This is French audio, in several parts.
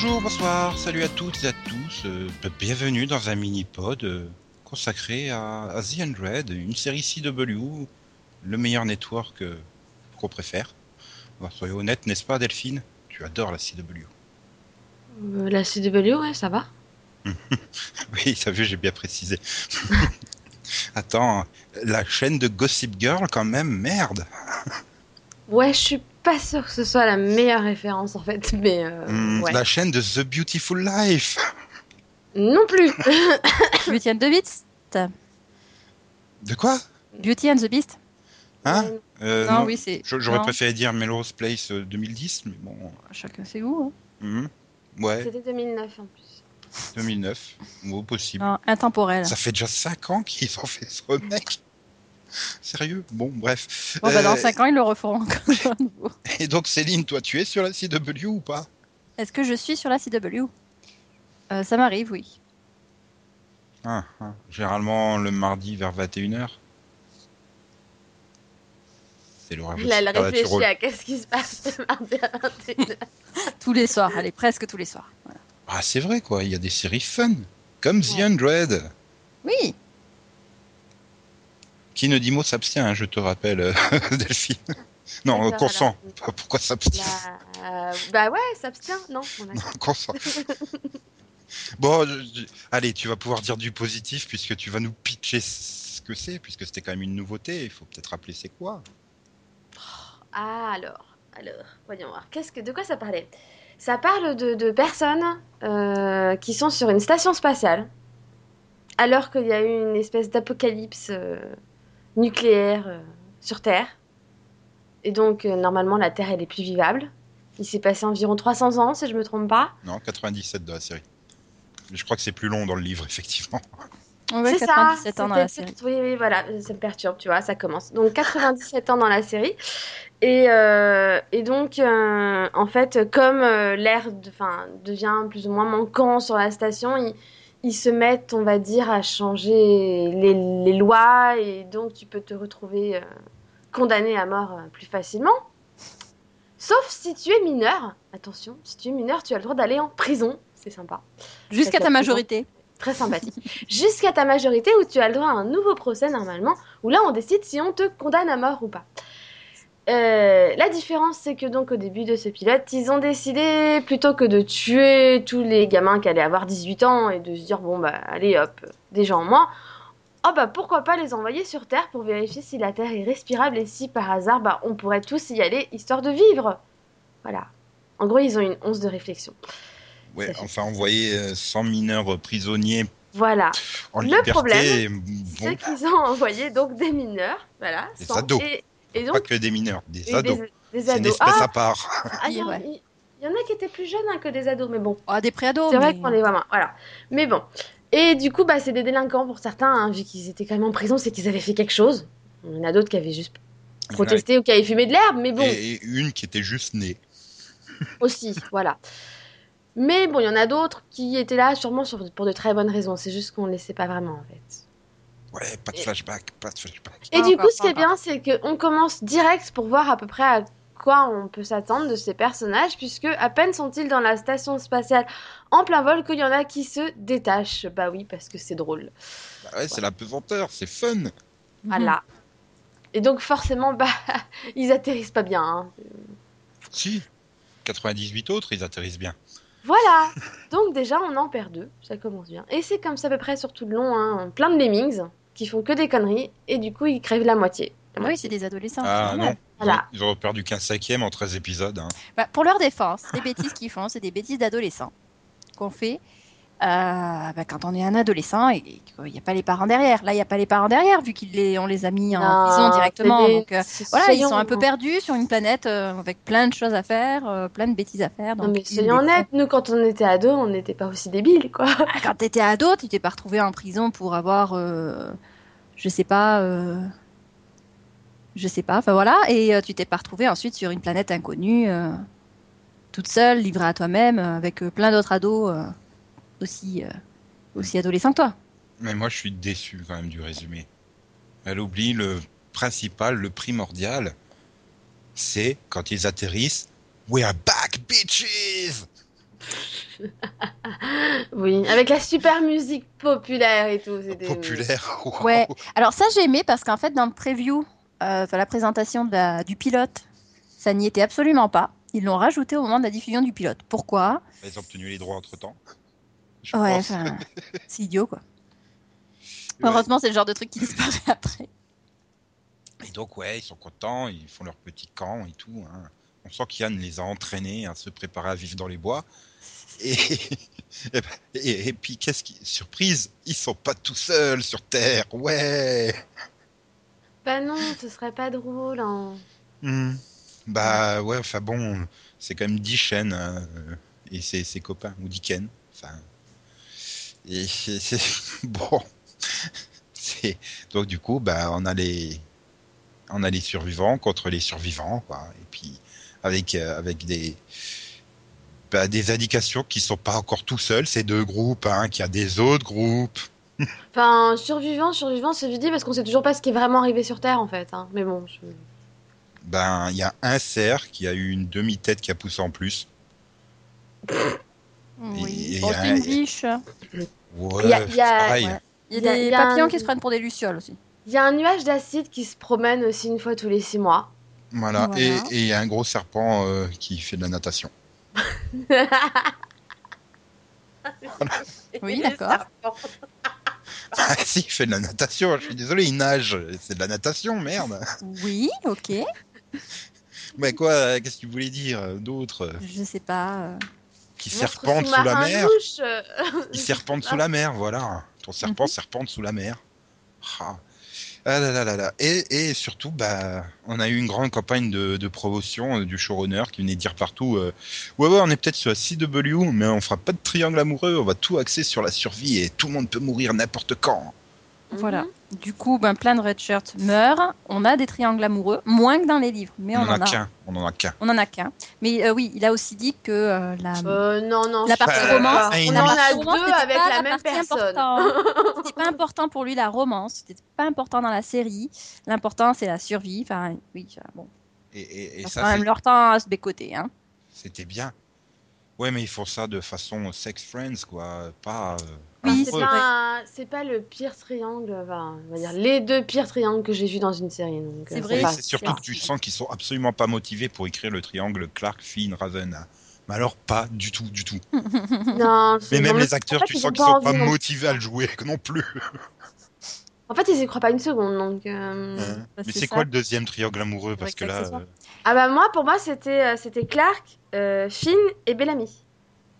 Bonjour, bonsoir, salut à toutes et à tous. euh, bienvenue dans un mini-pod euh, consacré à, à The Android, une série CW, le meilleur network euh, qu'on préfère. Bon, soyons honnêtes, n'est-ce pas Delphine? Tu adores la CW. Euh, la CW, ouais, ça va. Oui, ça vu, j'ai bien précisé. Attends, la chaîne de Gossip Girl quand même, merde Ouais, je suis pas sûre que ce soit la meilleure référence en fait, mais euh, Hmm, ouais. La chaîne de The Beautiful Life Non plus. Beauty and the Beast De quoi? Beauty and the Beast Hein? Euh, Non, oui, c'est. J'aurais préféré dire Melrose Place euh, 2010, mais bon. Chacun ses goûts. mhm. Ouais, C'était 2009 en plus. 2009. Ou possible. hein. Non, intemporel. Ça fait déjà 5 ans qu'ils ont fait ce remake. Sérieux? Bon, bref. Bon, bah, dans Euh, 5 ans, ils le referont encore. Et donc, Céline, toi, tu es sur la CW ou pas? Est-ce que je suis sur la CW Euh, Ça m'arrive, oui. Ah, ah. Généralement le mardi vers 21h. C'est l'horaire Là, elle de Supernatural. réfléchit à qu'est-ce qui se passe le mardi à 21h. Tous les soirs, allez, presque tous les soirs. Voilà. Ah, c'est vrai, quoi. Il y a des séries fun. Comme The. Hundred. Oui, Qui ne dit mot s'abstient, hein, je te rappelle, euh, Delphine. Non, consent. Pourquoi s'abstient La- euh, Bah ouais, s'abstient, non on a- Non, consent. bon, je- je- allez, tu vas pouvoir dire du positif puisque tu vas nous pitcher ce que c'est, puisque c'était quand même une nouveauté. Il faut peut-être rappeler c'est quoi. Ah alors, alors, voyons voir. Qu'est-ce que, de quoi ça parlait? Ça parle de, de personnes euh, qui sont sur une station spatiale, alors qu'il y a eu une espèce d'apocalypse euh, nucléaire euh, sur Terre. Et donc, euh, normalement, la Terre, elle est plus vivable. Il s'est passé environ 300 ans, si je me trompe pas. Non, 97 de la série. Je crois que c'est plus long dans le livre, effectivement. on va C'est 97 ça. ans dans la série. Oui, oui, voilà, ça me perturbe, tu vois, ça commence. Donc 97 ans dans la série. Et, euh, et donc, euh, en fait, comme euh, l'air de- devient plus ou moins manquant sur la station, ils, ils se mettent, on va dire, à changer les, les lois. Et donc, tu peux te retrouver euh, condamné à mort euh, plus facilement. Sauf si tu es mineur. Attention, si tu es mineur, tu as le droit d'aller en prison. C'est sympa. Jusqu'à ta majorité. Très sympathique. Jusqu'à ta majorité où tu as le droit à un nouveau procès normalement, où là on décide si on te condamne à mort ou pas. Euh, la différence, c'est que donc au début de ce pilote, ils ont décidé plutôt que de tuer tous les gamins qui allaient avoir 18 ans et de se dire bon bah allez hop, des gens en moins, oh bah pourquoi pas les envoyer sur Terre pour vérifier si la Terre est respirable et si par hasard bah on pourrait tous y aller histoire de vivre. Voilà. En gros, ils ont une once de réflexion. Ouais, enfin, envoyer euh, 100 mineurs euh, prisonniers Voilà. en Le liberté. problème, bon, C'est qu'ils ont envoyé donc des mineurs, voilà, Des sans- ados. Et, pas que des mineurs, des ados. des, des C'est une ados. espèce Ah, à part. ah, il y, en- Ouais. il- il y en a qui étaient plus jeunes hein, que des ados, mais bon, Oh, des préados. c'est vrai qu'on les voit moins, voilà. Mais bon, et du coup, bah, c'est des délinquants pour certains, hein, vu qu'ils étaient quand même en prison, c'est qu'ils avaient fait quelque chose. Il y en a d'autres qui avaient juste protesté ou qui avaient fumé de l'herbe, mais bon, Et, et une qui était juste née. aussi, voilà. Mais bon, il y en a d'autres qui étaient là sûrement sur- pour de très bonnes raisons, c'est juste qu'on ne les sait pas vraiment en fait. Ouais, pas de Et- flashback, pas de flashback. Et du coup, ce qui est bien, c'est qu'on commence direct pour voir à peu près à quoi on peut s'attendre de ces personnages, puisque à peine sont-ils dans la station spatiale en plein vol qu'il y en a qui se détachent. Bah oui, parce que c'est drôle. Bah ouais, c'est la pesanteur, c'est fun. Mhm. Voilà. Et donc forcément, bah, ils atterrissent pas bien. hein. Si. 98 autres, ils atterrissent bien. Voilà. Donc déjà, on en perd deux. Ça commence bien. Et c'est comme ça à peu près sur tout le long, hein, plein de lemmings qui font que des conneries, et du coup, ils crèvent la moitié. La Oui, moitié. c'est des adolescents. Ah non. Voilà. Ils ont perdu qu'un cinquième en 13 épisodes. hein. Bah, pour leur défense, les bêtises qu'ils font, c'est des bêtises d'adolescents qu'on fait euh, bah, quand on est un adolescent et qu'il n'y a pas les parents derrière. Là, il n'y a pas les parents derrière, vu qu'on les, a mis en prison directement. des- Donc, euh, voilà, ils sont un peu perdus sur une planète euh, avec plein de choses à faire, plein de bêtises à faire. Non mais soyons honnêtes, nous quand on était ados, on n'était pas aussi débiles quoi. Ah, quand t'étais ado, tu t'es pas retrouvé en prison pour avoir, je sais pas, je sais pas, enfin voilà, et euh, tu t'es pas retrouvé ensuite sur une planète inconnue, euh, toute seule, livrée à toi-même, avec euh, plein d'autres ados aussi, euh, aussi adolescents que toi. Mais moi, je suis déçu quand même du résumé. Elle oublie le principal, le primordial. C'est quand ils atterrissent. We are back, bitches! Oui, avec la super musique populaire et tout. Populaire. Ouais. Alors ça j'ai aimé parce qu'en fait dans le preview, euh, la présentation de la- du pilote, ça n'y était absolument pas. Ils l'ont rajouté au moment de la diffusion du pilote. Pourquoi? Ils ont obtenu les droits entre temps. Je Ouais, c'est idiot quoi. Ouais. Heureusement c'est le genre de truc qui disparaît après. Et donc, ouais, ils sont contents, ils font leur petit camp et tout. hein. On sent qu'Yann les a entraînés à se préparer à vivre dans les bois. Et, et, et- et puis, qu'est-ce qui. Surprise, ils sont pas tout seuls sur Terre, ouais! Bah non, ce serait pas drôle. hein. Hmm. Bah, ouais, enfin bon, c'est quand même Dishen hein, euh, et ses, ses copains, ou Diken. Enfin. Et c'est. Bon. Donc, du coup, bah, on a les. On a les survivants contre les survivants, quoi. Et puis, avec, euh, avec des. Bah, des indications qui sont pas encore tout seuls, ces deux groupes, hein, qu'il y a des autres groupes. Enfin, survivant, survivant, c'est vite dit parce qu'on sait toujours pas ce qui est vraiment arrivé sur Terre en fait. hein. Mais bon, je- Ben, il y a un cerf qui a eu une demi-tête qui a poussé en plus. Oui. et a c'est une un- biche. Ouais, Il y a- il y a- c'est pareil. ouais. Il y Il y a a- des il y a papillons un- qui se prennent pour des lucioles aussi. il y a un nuage d'acide qui se promène aussi une fois tous les six mois. Voilà, Voilà. et il y a un gros serpent euh, qui fait de la natation. Oui, d'accord. Ah si, il fait de la natation, je suis désolé, il nage, c'est de la natation, merde. Oui, ok. Mais quoi, euh, qu'est-ce que tu voulais dire euh, d'autre? Je sais pas. Qui serpente sous la mer Il serpente sous la mer, voilà. Ton serpent Mhm. serpente sous la mer. Ah. Ah là là là là. Et, et surtout, bah, on a eu une grande campagne de, de promotion euh, du showrunner qui venait dire partout euh, Ouais, ouais, on est peut-être sur la CW, mais on fera pas de triangle amoureux, on va tout axer sur la survie et tout le monde peut mourir n'importe quand. Voilà. Mhm. Du coup, ben, plein de red shirts meurent. On a des triangles amoureux, moins que dans les livres, mais on, on en en a a. qu'un. On en a qu'un. On en a qu'un. Mais euh, oui, il a aussi dit que euh, la, Euh, non, non. la partie pas romance, On en a deux c'était avec pas la la même personne. c'était pas important pour lui la romance, c'était pas important dans la série. L'important c'est la survie. Enfin, oui, bon, Et, et, et ça ça, quand même leur temps à se bécoter. Hein. c'était bien. Ouais, mais ils font ça de façon sex friends, quoi. Pas. euh, Oui, C'est pas, c'est pas le pire triangle, enfin, on va dire les deux pires triangles que j'ai vus dans une série. donc, C'est euh, vrai. C'est surtout que tu sens qu'ils sont absolument pas motivés pour écrire le triangle Clark, Finn, Raven. hein. Mais alors, pas du tout, du tout. Non, c'est- Mais même les acteurs, en fait, tu sens qu'ils sont pas motivés à le jouer non plus. En fait, ils y croient pas une seconde, donc. euh. Bah, Mais c'est quoi le deuxième triangle amoureux? Parce que là, euh, Ah bah moi, pour moi, c'était euh, c'était Clark, euh, Finn et Bellamy.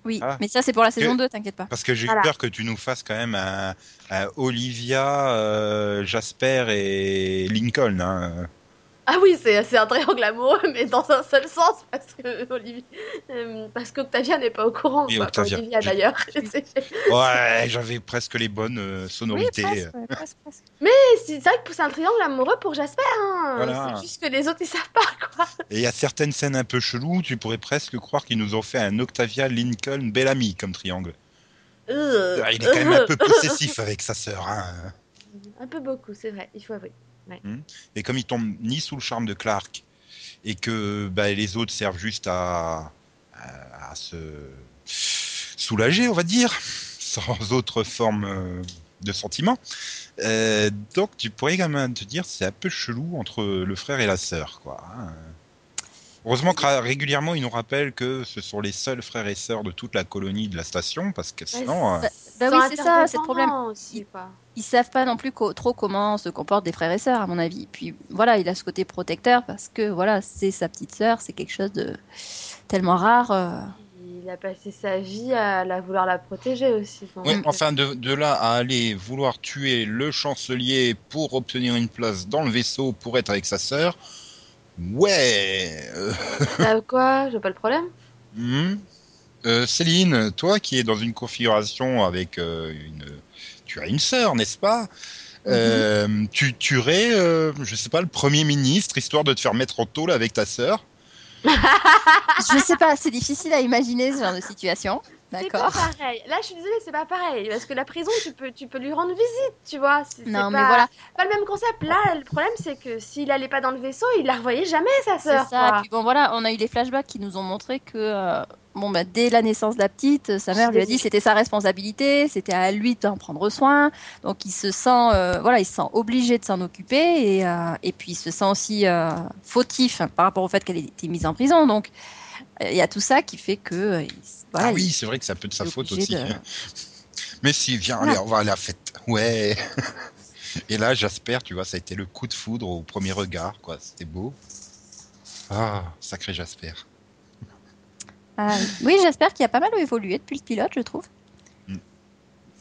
Oui, Ah. mais ça c'est pour la saison Que- 2, t'inquiète pas. parce que j'ai eu Voilà. peur que tu nous fasses quand même un, un Olivia, euh, Jasper et Lincoln. Hein. Ah oui, c'est c'est un triangle amoureux, mais dans un seul sens, parce que Olivier, euh, parce qu'Octavia n'est pas au courant. Oui, Octavia. Olivia d'ailleurs. Ouais, j'avais presque les bonnes euh, Oui, sonorités. presque, presque, presque. c'est vrai que c'est un triangle amoureux pour Jasper. Hein. Voilà. C'est juste que les autres ils savent pas quoi. Et il y a certaines scènes un peu cheloues, tu pourrais presque croire qu'ils nous ont fait un Octavia, Lincoln, Bellamy comme triangle. Euh, Ah, Il est quand même un peu possessif avec sa sœur. Hein. Un peu beaucoup, c'est vrai. Il faut avouer. Et comme il tombe ni sous le charme de Clark et que bah, les autres servent juste à, à, à se soulager, on va dire, sans autre forme euh, de sentiment. euh, donc tu pourrais quand même te dire c'est un peu chelou entre le frère et la sœur, quoi. hein. Heureusement que régulièrement ils nous rappellent que ce sont les seuls frères et sœurs de toute la colonie de la station, parce que sinon, euh, Bah, Ils oui, c'est ça, c'est le problème. Aussi, quoi. Ils savent pas non plus co- trop comment se comportent des frères et sœurs, à mon avis. Puis voilà, il a ce côté protecteur parce que voilà, c'est sa petite sœur, c'est quelque chose de tellement rare. euh. Il a passé sa vie à la vouloir la protéger aussi. donc, Ouais, euh, enfin, de, de là à aller vouloir tuer le chancelier pour obtenir une place dans le vaisseau pour être avec sa sœur, ouais. euh, bah, quoi Je vois pas le problème. hmm. Euh, Céline, toi qui es dans une configuration avec euh, une, tu as une sœur, n'est-ce pas? Euh, Tu tuerais, je sais pas, le premier ministre histoire de te faire mettre en tôle avec ta sœur? Je sais pas, c'est difficile à imaginer ce genre de situation. C'est pas pareil. Là, je suis désolée, c'est pas pareil. Parce que la prison, tu peux, tu peux lui rendre visite, tu vois. C'est- c'est Non, mais pas- voilà, pas le même concept. Là, le problème, c'est que s'il allait pas dans le vaisseau, il la revoyait jamais, sa c'est sœur. ça. quoi. Puis bon, voilà, on a eu les flashbacks qui nous ont montré que, euh, bon, bah, dès la naissance de la petite, sa mère lui a dit que c'était sa responsabilité, c'était à lui d'en prendre soin. Donc, il se sent, euh, voilà, il se sent obligé de s'en occuper et, euh, et puis il se sent aussi fautif par rapport au fait qu'elle ait été mise en prison. Donc, il y a tout ça qui fait que, voilà, ah oui, c'est vrai que c'est un peu de sa faute aussi. de- Mais si, viens, allez, on va à la fête. Ouais. Et là, Jasper, tu vois, ça a été le coup de foudre au premier regard, quoi. C'était beau. Ah, sacré Jasper. Ah, oui, j'espère qu'il a pas mal évolué depuis le pilote, je trouve. Mm.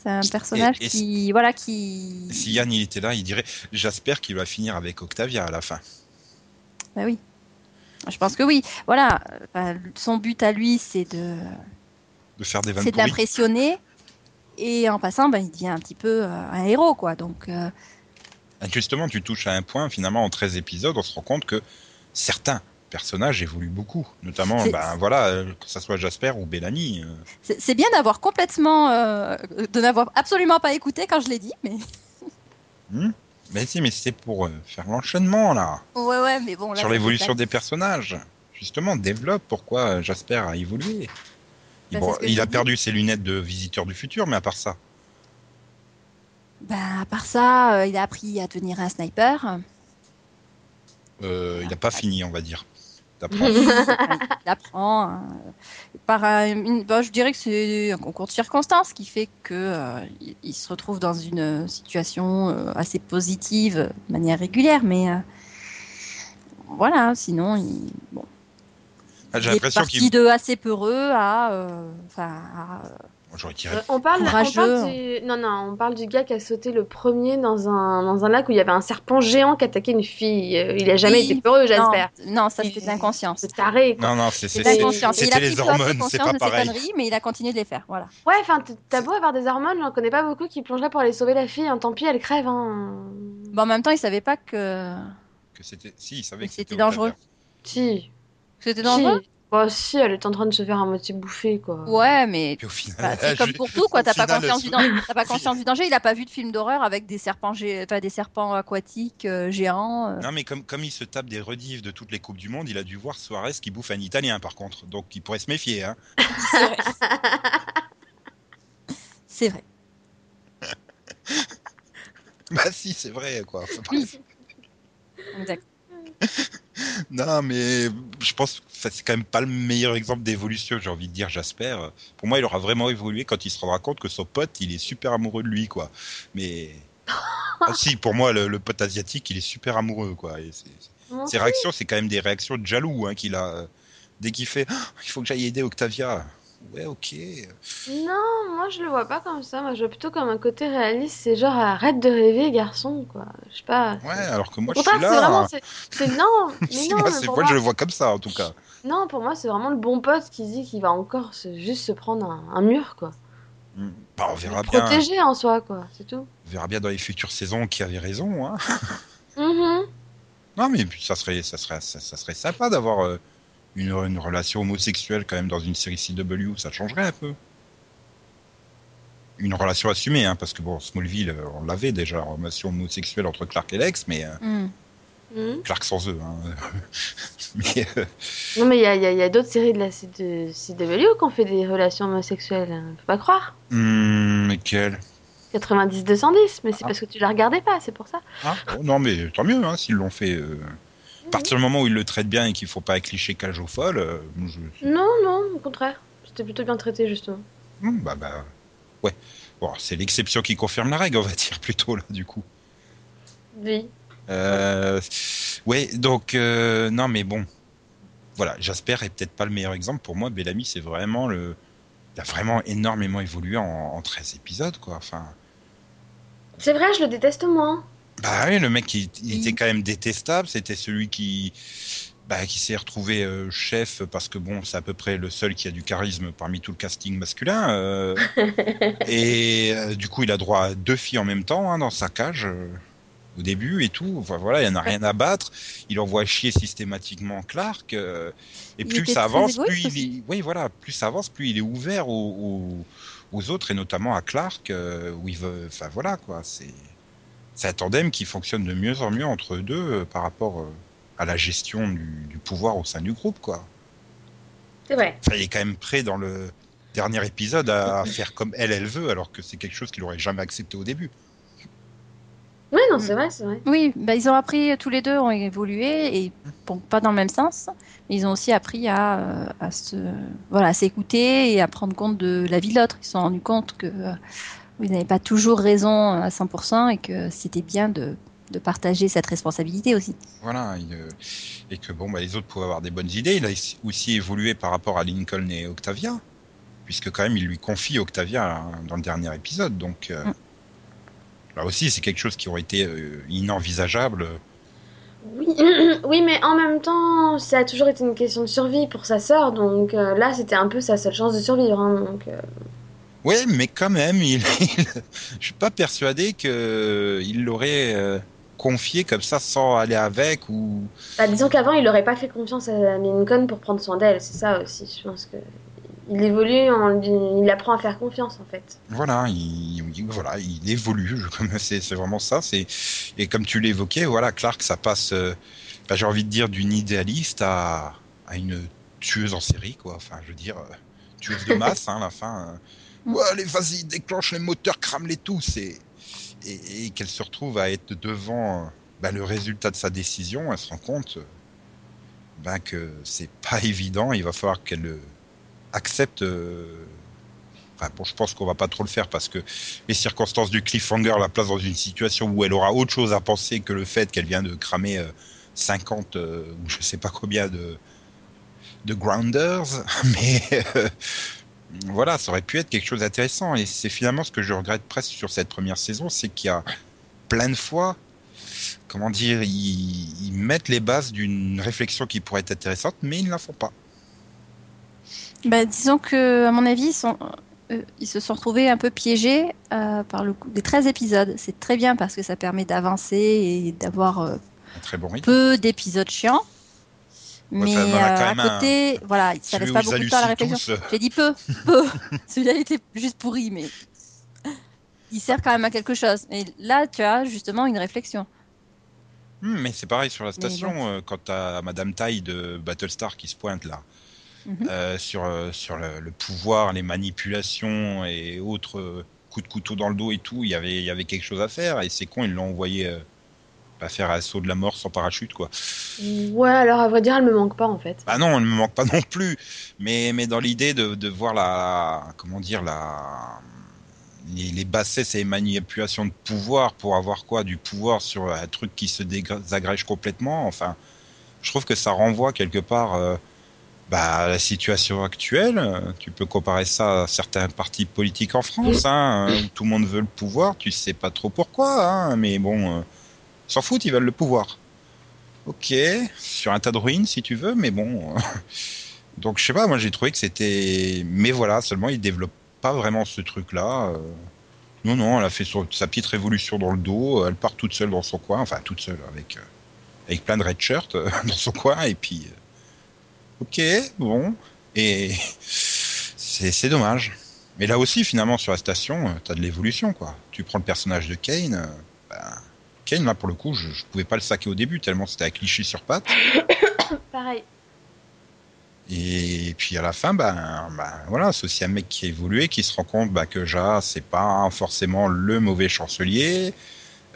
C'est un personnage et qui, voilà, qui. Si Yann il était là, il dirait Jasper qui va finir avec Octavia à la fin. Bah oui. Je pense que oui. Voilà, Enfin, son but à lui, c'est de, De faire des vannes c'est de pourries. l'impressionner. Et en passant, ben, il devient un petit peu euh, un héros, quoi. Donc, euh, Et Justement, tu touches à un point, finalement, en 13 épisodes, on se rend compte que certains personnages évoluent beaucoup. Notamment, ben voilà, euh, que ce soit Jasper ou Bellamy. c'est bien d'avoir complètement, euh, de n'avoir absolument pas écouté quand je l'ai dit, mais. Hmm mais si, mais c'était pour euh, faire l'enchaînement, là. Ouais, ouais, mais bon. Là, sur l'évolution des personnages. Justement, développe pourquoi Jasper a évolué. Bah, Bon, il a dit. perdu ses lunettes de visiteur du futur, mais à part ça. Ben, à part ça, euh, il a appris à devenir un sniper. Euh, il n'a pas fini, on va dire. d'apprendre. il apprend hein, par un- une, bah, je dirais que c'est un concours de circonstances qui fait que euh, il, il se retrouve dans une situation euh, assez positive de manière régulière, mais euh, voilà, sinon il, bon, Ah, J'ai l'impression parti qu'il. de assez peureux à, euh, à, euh, on parle, on parle du... Non, non, on parle du gars qui a sauté le premier dans un, dans un lac où il y avait un serpent géant qui attaquait une fille. Euh, Il a jamais Oui. été peureux, Jasper. non, non, ça c'était de l'inconscience. C'est taré, quoi. Non, non, c'est- c'était les hormones, c'est pas de ses pareil. conneries, mais il a continué de les faire. Voilà. Ouais, enfin, t'as beau avoir des hormones, j'en connais pas beaucoup qui plongeraient pour aller sauver la fille. hein, Tant pis, elle crève. Hein. Bon, en même temps, il savait pas que Que c'était. Si, il savait que C'était dangereux. Si. C'était dangereux. Si. Bah, si, elle est en train de se faire à moitié bouffer, quoi. Ouais, mais Puis au final, Bah, c'est comme pour tout, quoi. T'as pas conscience du danger. T'as pas conscience du danger. Il a pas vu de film d'horreur avec des serpents, gé- enfin, des serpents aquatiques euh, géants. euh. Non, mais comme, comme il se tape des rediffs de toutes les Coupes du Monde, il a dû voir Suarez qui bouffe un Italien, par contre. Donc il pourrait se méfier. Hein. C'est vrai. C'est vrai. Bah si, c'est vrai, quoi. Exact. Non, mais je pense que c'est quand même pas le meilleur exemple d'évolution, j'ai envie de dire, Jasper. Pour moi, il aura vraiment évolué quand il se rendra compte que son pote, il est super amoureux de lui, quoi. Mais. Ah, si, pour moi, le, le pote asiatique, il est super amoureux, quoi. Et c'est- c'est- Mon ses réactions, c'est quand même des réactions de jaloux hein, qu'il a. Dès qu'il fait Ah, Il faut que j'aille aider Octavia. Ouais, ok. Non, moi je le vois pas comme ça. Moi je vois plutôt comme un côté réaliste. C'est genre arrête de rêver, garçon, quoi. Je sais pas. Ouais, alors que moi, je suis contraire, c'est là. vraiment. c'est- non, mais non, moi, mais c'est- pour moi, moi, je le vois comme ça, en tout cas. non, pour moi, c'est vraiment le bon pote qui dit qu'il va encore se- juste se prendre un, un mur, quoi. Hmm. Bah, on verra bien. Protéger en soi, quoi. C'est tout. On verra bien dans les futures saisons qui avait raison. Hein. Mhm. Non, mais ça serait, ça serait, ça, ça serait sympa d'avoir euh, une, une relation homosexuelle quand même dans une série CW. Ça changerait un peu. Une relation assumée, hein, parce que bon, Smallville, euh, on l'avait déjà, relation homosexuelle entre Clark et Lex, mais euh, Hmm. Mhm. Clark sans eux. Hein. mais euh, Non, mais il y a, a- il y a d'autres séries de la C- de CW qui ont fait des relations homosexuelles. hein. Faut pas croire. hum, mais quel? 90-210, mais c'est Ah. parce que tu la regardais pas, c'est pour ça. Ah, oh, Non, mais tant mieux hein, s'ils l'ont fait. euh. À partir du moment où ils le traitent bien et qu'il faut pas cliché cage aux folles, euh, je- Non, non, au contraire. C'était plutôt bien traité, justement. hum, bah, bah, ouais. Bon, c'est l'exception qui confirme la règle, on va dire plutôt là, du coup. Oui. Euh, ouais, donc euh, non, mais bon, voilà, Jasper est peut-être pas le meilleur exemple pour moi. Bellamy, c'est vraiment le, il a vraiment énormément évolué en, en 13 épisodes, quoi. Enfin, C'est vrai, je le déteste moins. Bah oui, le mec, il, était quand même détestable. C'était celui qui, bah, qui s'est retrouvé euh, chef parce que bon, c'est à peu près le seul qui a du charisme parmi tout le casting masculin. euh, et euh, du coup, il a droit à deux filles en même temps hein, dans sa cage. au début et tout. Enfin, voilà, il n'y en a rien à battre. Il envoie chier systématiquement Clark. euh, et Il plus ça avance, plus il est, oui, voilà, plus ça avance, plus il est ouvert aux, aux, aux autres et notamment à Clark, euh, où il veut. Enfin voilà quoi, c'est c'est un tandem qui fonctionne de mieux en mieux entre eux deux euh, par rapport euh, à la gestion du, du pouvoir au sein du groupe quoi. C'est vrai. Enfin, il est quand même prêt dans le dernier épisode à faire comme elle elle veut, alors que c'est quelque chose qu'il aurait jamais accepté au début. Oui, non, c'est vrai, c'est vrai. Oui, bah, ils ont appris, tous les deux ont évolué, et bon, pas dans le même sens, mais ils ont aussi appris à, euh, à se, voilà, à s'écouter et à prendre compte de la vie de l'autre. Ils se sont rendus compte que ils n'avaient pas toujours raison à 100% et que c'était bien de, de partager cette responsabilité aussi. Voilà, il, euh, et que bon, bah, les autres pouvaient avoir des bonnes idées. Il a aussi évolué par rapport à Lincoln et Octavia, puisque quand même il lui confie Octavia hein, dans le dernier épisode. Donc euh, Mm. là aussi, c'est quelque chose qui aurait été euh, inenvisageable. Oui, oui, mais en même temps, ça a toujours été une question de survie pour sa sœur, donc euh, là, c'était un peu sa seule chance de survivre. hein, donc, euh, Ouais, mais quand même, il, il- je suis pas persuadé que il l'aurait euh, confié comme ça sans aller avec ou. bah, disons qu'avant, il n'aurait pas fait confiance à Lincoln pour prendre soin d'elle, c'est ça aussi. Je pense que il évolue, en il apprend à faire confiance en fait. Voilà, il, il- voilà, il évolue. C'est vraiment ça. C'est et comme tu l'évoquais, voilà, Clark, ça passe. euh, bah, J'ai envie de dire d'une idéaliste à, à une tueuse en série, quoi. Enfin, je veux dire, euh, tueuse de masse, hein, la fin. Ouais, allez, vas-y, déclenche les moteurs, crame-les tous, et qu'elle se retrouve à être devant bah, le résultat de sa décision, elle se rend compte bah, que c'est pas évident. Il va falloir qu'elle euh, accepte. euh, Enfin, bon, je pense qu'on va pas trop le faire parce que les circonstances du cliffhanger la place dans une situation où elle aura autre chose à penser que le fait qu'elle vient de cramer euh, 50 euh, ou je sais pas combien de de grounders, mais voilà, ça aurait pu être quelque chose d'intéressant et c'est finalement ce que je regrette presque sur cette première saison, c'est qu'il y a plein de fois, comment dire, ils, ils mettent les bases d'une réflexion qui pourrait être intéressante, mais ils ne la font pas. Bah, disons que, à mon avis, ils, sont, euh, ils se sont retrouvés un peu piégés euh, par le coup des 13 épisodes. C'est très bien parce que ça permet d'avancer et d'avoir euh, bon peu d'épisodes chiants. Mais euh, à un. côté, voilà, ça laisse pas beaucoup de temps à la réflexion. tous. J'ai dit peu, peu. Celui-là il était juste pourri, mais il sert quand même à quelque chose. Et là, tu as justement une réflexion. Hmm, mais c'est pareil sur la station, euh, quand t'as Madame Taille de Battlestar qui se pointe là, Mhm. euh, sur, sur le, le pouvoir, les manipulations et autres coups de couteau dans le dos et tout, il y avait, il y avait quelque chose à faire et c'est con, ils l'ont envoyé pas faire un saut de la mort sans parachute quoi. Ouais, alors à vrai dire, elle me manque pas en fait. Bah non, elle me manque pas non plus, mais, mais dans l'idée de, de voir la, comment dire, la, les, les bassesses et les manipulations de pouvoir pour avoir quoi Du pouvoir sur un truc qui se désagrège complètement. Enfin, je trouve que ça renvoie quelque part euh, bah, à la situation actuelle. Tu peux comparer ça à certains partis politiques en France, hein, où tout le monde veut le pouvoir. Tu sais pas trop pourquoi, hein, mais bon, euh, s'en foutent, ils veulent le pouvoir. Ok, sur un tas de ruines si tu veux, mais bon. Donc je sais pas, moi j'ai trouvé que c'était. Mais voilà, seulement il développe pas vraiment ce truc-là. euh. Non, non, elle a fait sa petite révolution dans le dos, elle part toute seule dans son coin, enfin toute seule avec, euh, avec plein de red shirts euh, dans son coin, et puis. Ok, bon. Et c'est dommage. Mais là aussi, finalement, sur la station, t'as de l'évolution, quoi. Tu prends le personnage de Kane. ben, Kane, là, pour le coup, je, je pouvais pas le saquer au début, tellement c'était un cliché sur pattes. Pareil. Et puis à la fin, ben, ben voilà, c'est aussi un mec qui a évolué, qui se rend compte bah, que Ja, c'est pas forcément le mauvais chancelier,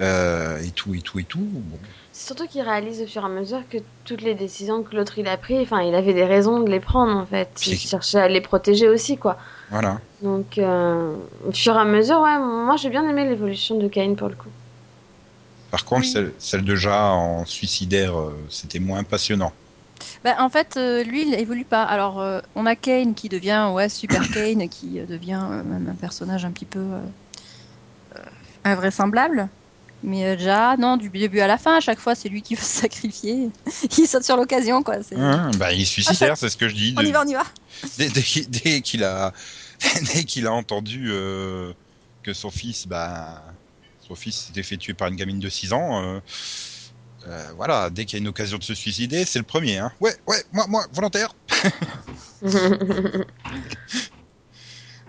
euh, et tout, et tout, et tout. Bon. C'est surtout qu'il réalise au fur et à mesure que toutes les décisions que l'autre il a prises, enfin, il avait des raisons de les prendre en fait. Il cherchait à les protéger aussi, quoi. Voilà. Donc, euh, au fur et à mesure, ouais, moi j'ai bien aimé l'évolution de Kane pour le coup. Par contre, Oui. celle, celle de Ja en suicidaire, euh, c'était moins passionnant. Bah, en fait, euh, lui, il évolue pas. Alors, euh, on a Kane qui devient, ouais, Super Kane, qui euh, devient euh, même un personnage un petit peu invraisemblable. Mais Ja, non, du début à la fin, à chaque fois, c'est lui qui veut se sacrifier. il saute sur l'occasion, quoi. Hein, bah, il est suicidaire, c'est ce que je dis. On y va, on y va. dès, dès qu'il- dès qu'il a, dès qu'il a entendu que son fils, bah, fils s'était fait tuer par une gamine de 6 ans. euh, euh, voilà, dès qu'il y a une occasion de se suicider, c'est le premier. Hein. Ouais, ouais, moi, moi, volontaire.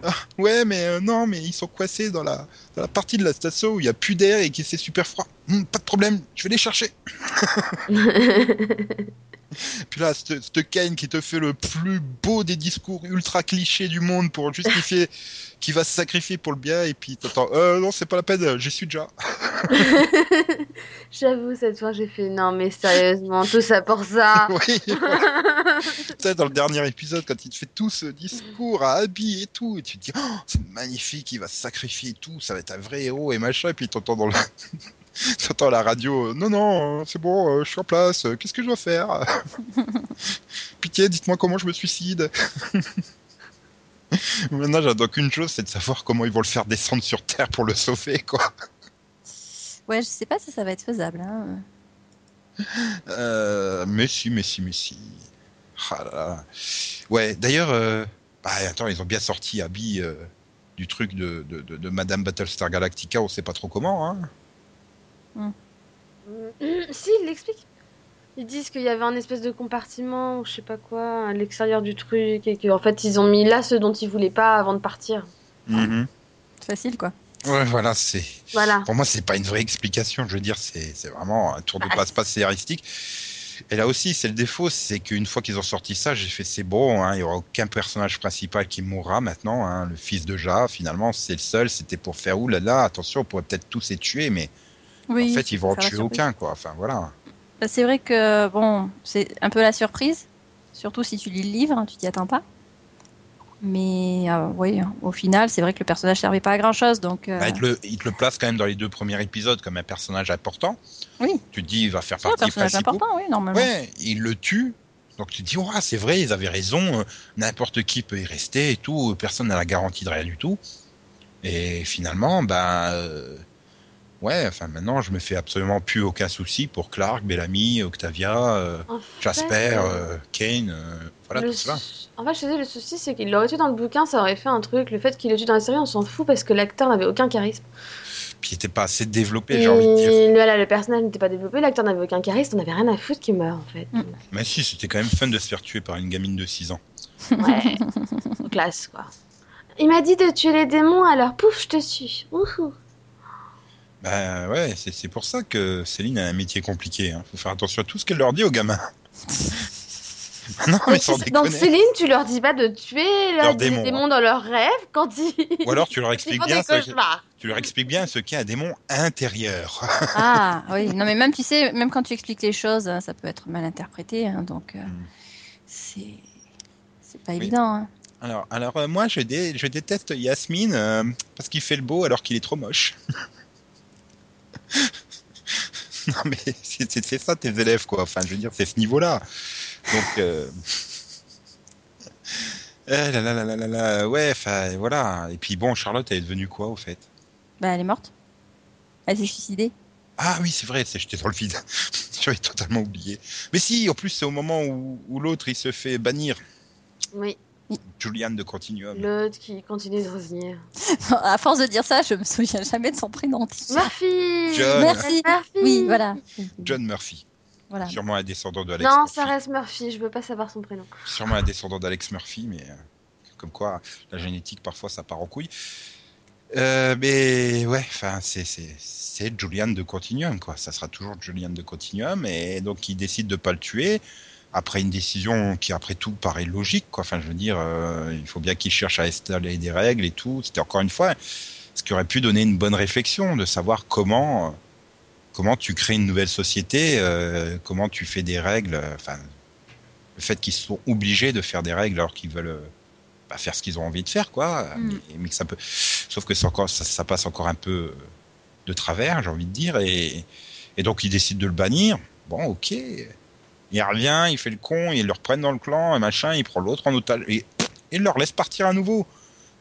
Ah, ouais, mais euh, non, mais ils sont coincés dans la, dans la partie de la station où il y a plus d'air et qui c'est super froid. Hum, pas de problème, je vais les chercher. Puis là, cette Kane qui te fait le plus beau des discours ultra clichés du monde pour justifier qu'il va se sacrifier pour le bien, et puis t'entends, euh, non, c'est pas la peine, j'y suis déjà. J'avoue, cette fois, j'ai fait non, mais sérieusement, tout ça pour ça. oui, tu sais, dans le dernier épisode, quand il te fait tout ce discours à Abby et tout, et tu te dis, oh, c'est magnifique, il va se sacrifier et tout, ça va être un vrai héros et machin, et puis t'entends dans le. T'entends la radio, euh, non, non, euh, c'est bon, euh, je suis en place, qu'est-ce que je dois faire Pitié, dites-moi comment je me suicide. Maintenant, j'attends qu'une chose, c'est de savoir comment ils vont le faire descendre sur Terre pour le sauver, quoi. Ouais, je sais pas si ça va être faisable. Hein. Euh, mais si, mais si, mais si. Ah là là. Ouais, d'ailleurs, euh, bah, attends, ils ont bien sorti Abby euh, du truc de, de, de, de Madame Battlestar Galactica, on sait pas trop comment, hein. si, il l'explique. Ils disent qu'il y avait un espèce de compartiment ou je sais pas quoi à l'extérieur du truc et qu'en fait ils ont mis là ce dont ils voulaient pas avant de partir. Mhm. Facile, quoi. Ouais, voilà, c'est. Voilà. Pour moi, c'est pas une vraie explication. Je veux dire, c'est c'est vraiment un tour de Ah, passe-passe scénaristique. Et là aussi, c'est le défaut, c'est qu'une fois qu'ils ont sorti ça, j'ai fait c'est bon, hein, il y aura aucun personnage principal qui mourra maintenant. Hein, le fils de Ja, finalement, c'est le seul. C'était pour faire ouh là là, attention, on pourrait peut-être tous les tuer, mais Oui. en fait, ils vont en tuer aucun, quoi. Enfin, voilà. Bah, c'est vrai que bon, c'est un peu la surprise, surtout si tu lis le livre, hein, tu t'y attends pas. Mais euh, oui, au final, c'est vrai que le personnage servait pas à grand chose, donc euh, Bah, il, te le, il te le place quand même dans les deux premiers épisodes comme un personnage important. Oui. Tu te dis, il va faire c'est un partie personnage important, oui, normalement. Ouais, il le tue. Donc tu te dis, ouais, c'est vrai, ils avaient raison. N'importe qui peut y rester et tout. Personne n'a la garantie de rien du tout. Et finalement, ben, euh, ouais, enfin maintenant, je me fais absolument plus aucun souci pour Clark, Bellamy, Octavia, euh, En Jasper, fait, euh, Kane, euh, voilà tout cela. En fait, je te dis, le souci, c'est qu'il l'aurait tué dans le bouquin, ça aurait fait un truc. Le fait qu'il le tue dans la série, on s'en fout parce que l'acteur n'avait aucun charisme. Puis il était pas assez développé, j'ai envie de dire. Voilà, le personnage n'était pas développé, l'acteur n'avait aucun charisme, on avait rien à foutre qu'il meure en fait. Mm. Mais si, c'était quand même fun de se faire tuer par une gamine de 6 ans. Ouais, classe quoi. Il m'a dit de tuer les démons, alors pouf, je te suis. Wouhou. Ben ouais, c'est pour ça que Céline a un métier compliqué. Hein. Faut faire attention à tout ce qu'elle leur dit aux gamins. non, mais sans Donc. Céline, tu leur dis pas de tuer là, des démons, démons, dans leurs rêves quand ils, Ou alors tu leur expliques bien ce, tu leur expliques bien ce qu'est un démon intérieur. Ah oui, non mais même tu sais, même quand tu expliques les choses, hein, ça peut être mal interprété, hein, donc euh, Mm. c'est c'est pas Oui. évident. hein. Alors, alors euh, moi je, dé- je déteste Yasmine euh, parce qu'il fait le beau alors qu'il est trop moche. non mais c'est ça tes élèves quoi. Enfin je veux dire c'est ce niveau-là. Donc euh... eh là, là, là, là, là, là, ouais enfin voilà. Et puis bon Charlotte elle est devenue quoi au fait? Bah elle est morte. Elle s'est suicidée. Ah oui c'est vrai c'est j'étais dans le vide. J'avais totalement oublié. Mais si en plus c'est au moment où, où l'autre il se fait bannir. Oui, Julian de Continuum. l'autre qui continue de revenir. à force de dire ça, je me souviens jamais de son prénom. Murphy John. Merci. Murphy Oui, voilà. John Murphy. Voilà. Sûrement un descendant de Alex Non, Murphy. ça reste Murphy, je veux pas savoir son prénom. Sûrement un descendant d'Alex Murphy, mais euh, comme quoi la génétique parfois ça part en couille. Euh, mais ouais, enfin c'est c'est c'est Julian de Continuum quoi. Ça sera toujours Julian de Continuum et donc il décide de pas le tuer après une décision qui après tout paraît logique quoi. Enfin je veux dire, euh, il faut bien qu'il cherche à installer des règles et tout. C'était encore une fois ce qui aurait pu donner une bonne réflexion de savoir comment euh, comment tu crées une nouvelle société, euh, comment tu fais des règles. Enfin le fait qu'ils sont obligés de faire des règles alors qu'ils veulent euh, bah, faire ce qu'ils ont envie de faire, quoi. Mm. Mais, mais que ça peut, sauf que encore, ça, ça passe encore un peu de travers, j'ai envie de dire, et, et donc ils décident de le bannir. Bon, ok. Il revient, il fait le con, ils le reprennent dans le clan, et machin, il prend l'autre en otage, et il leur laisse partir à nouveau.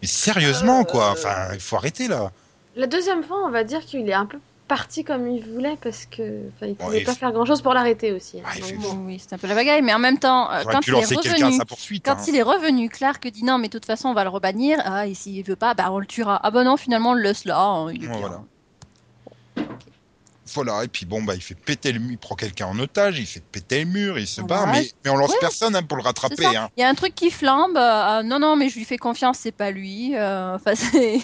Mais sérieusement, quoi. Enfin, il faut arrêter là. La deuxième fois, on va dire qu'il est un peu parti comme il voulait parce que enfin, il pouvait il pas fait- faire grand chose pour l'arrêter aussi. il Donc fait bon. Oui, c'est un peu la bagaille, mais en même temps, euh, quand pu il est lancer quelqu'un à revenu, sa poursuite. quand hein. il est revenu, Clark dit non, mais de toute façon, on va le rebannir. Ah, et s'il veut pas, bah on le tuera. Ah bah non, finalement, on le laisse là. hein, il est Ouais, bien. voilà. Voilà, et puis bon, bah, il fait péter le mur, il prend quelqu'un en otage, il fait péter le mur, il se barre, mais, mais on lance Ouais. personne hein, pour le rattraper. Hein. Il y a un truc qui flambe. euh, non, non, mais je lui fais confiance, c'est pas lui. euh, Enfin, c'est-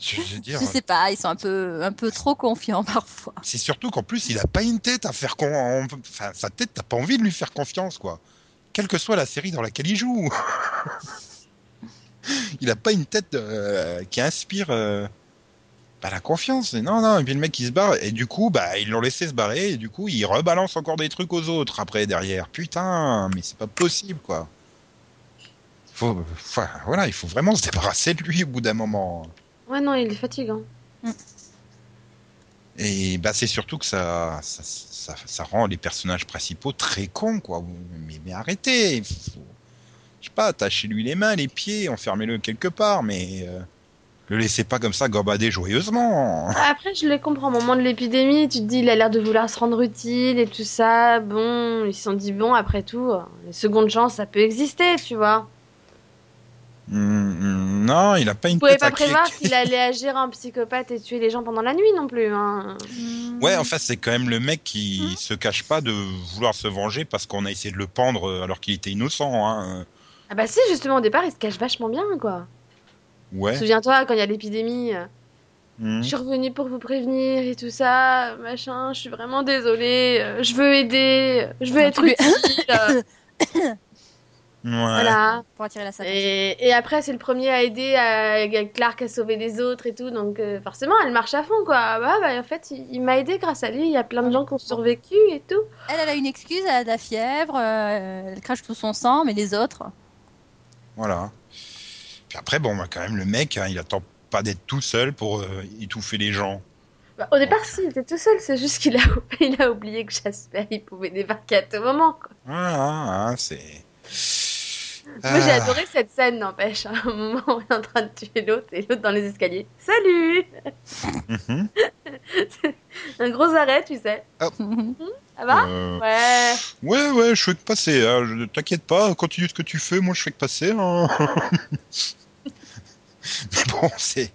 Je, je veux dire, je sais pas, ils sont un peu, un peu trop confiants parfois. c'est surtout qu'en plus, il a pas une tête à faire con. en- Enfin, sa tête, t'as pas envie de lui faire confiance, quoi. Quelle que soit la série dans laquelle il joue. il a pas une tête euh, qui inspire euh, bah, la confiance. Non, non, et puis le mec il se barre, et du coup, bah, ils l'ont laissé se barrer, et du coup, il rebalance encore des trucs aux autres après, derrière. Putain, mais c'est pas possible, quoi. Faut, enfin, voilà, il faut vraiment se débarrasser de lui au bout d'un moment. Ouais, non, il est fatigant. Et bah, c'est surtout que ça, ça, ça, ça rend les personnages principaux très cons, quoi. Mais, mais arrêtez faut- Je sais pas, attachez-lui les mains, les pieds, enfermez-le quelque part, mais euh, le laissez pas comme ça gambader joyeusement. Après, je les comprends. Au moment de l'épidémie, tu te dis, il a l'air de vouloir se rendre utile et tout ça. Bon, ils se sont dit, bon, après tout, les secondes chances, ça peut exister, tu vois. Hum, hum, non, il a pas une Vous pouvez pas prévoir qu'il allait agir en psychopathe et tuer les gens pendant la nuit non plus. Hein. Ouais, en fait, c'est quand même le mec qui se cache pas de vouloir se venger parce qu'on a essayé de le pendre euh, alors qu'il était innocent. Hein. Ah bah si, justement, au départ, il se cache vachement bien, quoi. Ouais. Souviens-toi, quand il y a l'épidémie, euh, Hum. je suis revenue pour vous prévenir et tout ça, machin, je suis vraiment désolée, euh, je veux aider, je veux Ah, être utile. euh, Ouais. voilà. Pour attirer la savate. Et, et après, c'est le premier à aider à, à Clark à sauver les autres et tout, donc euh, forcément, elle marche à fond, quoi. Bah, bah en fait, il, il m'a aidé grâce à lui, il y a plein de gens qui ont survécu et tout. Elle, elle a une excuse, elle a de la fièvre, euh, elle crache tout son sang, mais les autres. Voilà. Après, bon, bah, quand même, le mec, hein, il attend pas d'être tout seul pour euh, étouffer les gens. Bah, au départ, si, il était tout seul, c'est juste qu'il a, il a oublié que Jasper, il pouvait débarquer à tout moment, quoi. Voilà, hein, c'est. Moi, j'ai Ah. adoré cette scène, n'empêche. À un moment il est en train de tuer l'autre et l'autre dans les escaliers. Salut Mhm. Un gros arrêt, tu sais. Ça va Euh, Ouais. Ouais, ouais, je fais que passer. Hein. T'inquiète pas, continue ce que tu fais. Moi, je fais que passer. hein. Mais bon, c'est.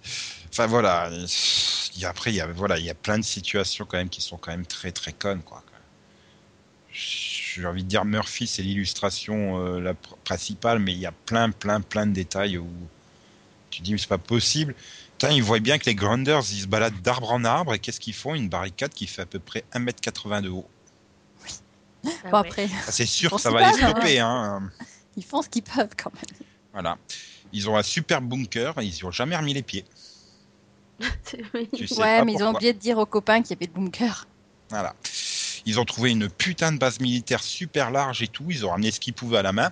Enfin voilà. Il y a- Après, il y a voilà, il y a plein de situations quand même qui sont quand même très très connes quoi. J'ai envie de dire Murphy, c'est l'illustration euh, la pr- principale, mais il y a plein plein plein de détails où tu dis mais c'est pas possible. Putain, ils voient bien que les Grounders, ils se baladent d'arbre en arbre et qu'est-ce qu'ils font? Une barricade qui fait à peu près 1m80 de haut. Ah Bon, après, Ah, c'est sûr que ça va pas les stopper. Hein. ils font ce qu'ils peuvent quand même. Voilà. Ils ont un super bunker, ils y ont jamais remis les pieds. Tu sais Ouais, mais ils ont oublié de dire aux copains qu'il y avait le bunker. Voilà. Ils ont trouvé une putain de base militaire super large et tout. Ils ont ramené ce qu'ils pouvaient à la main.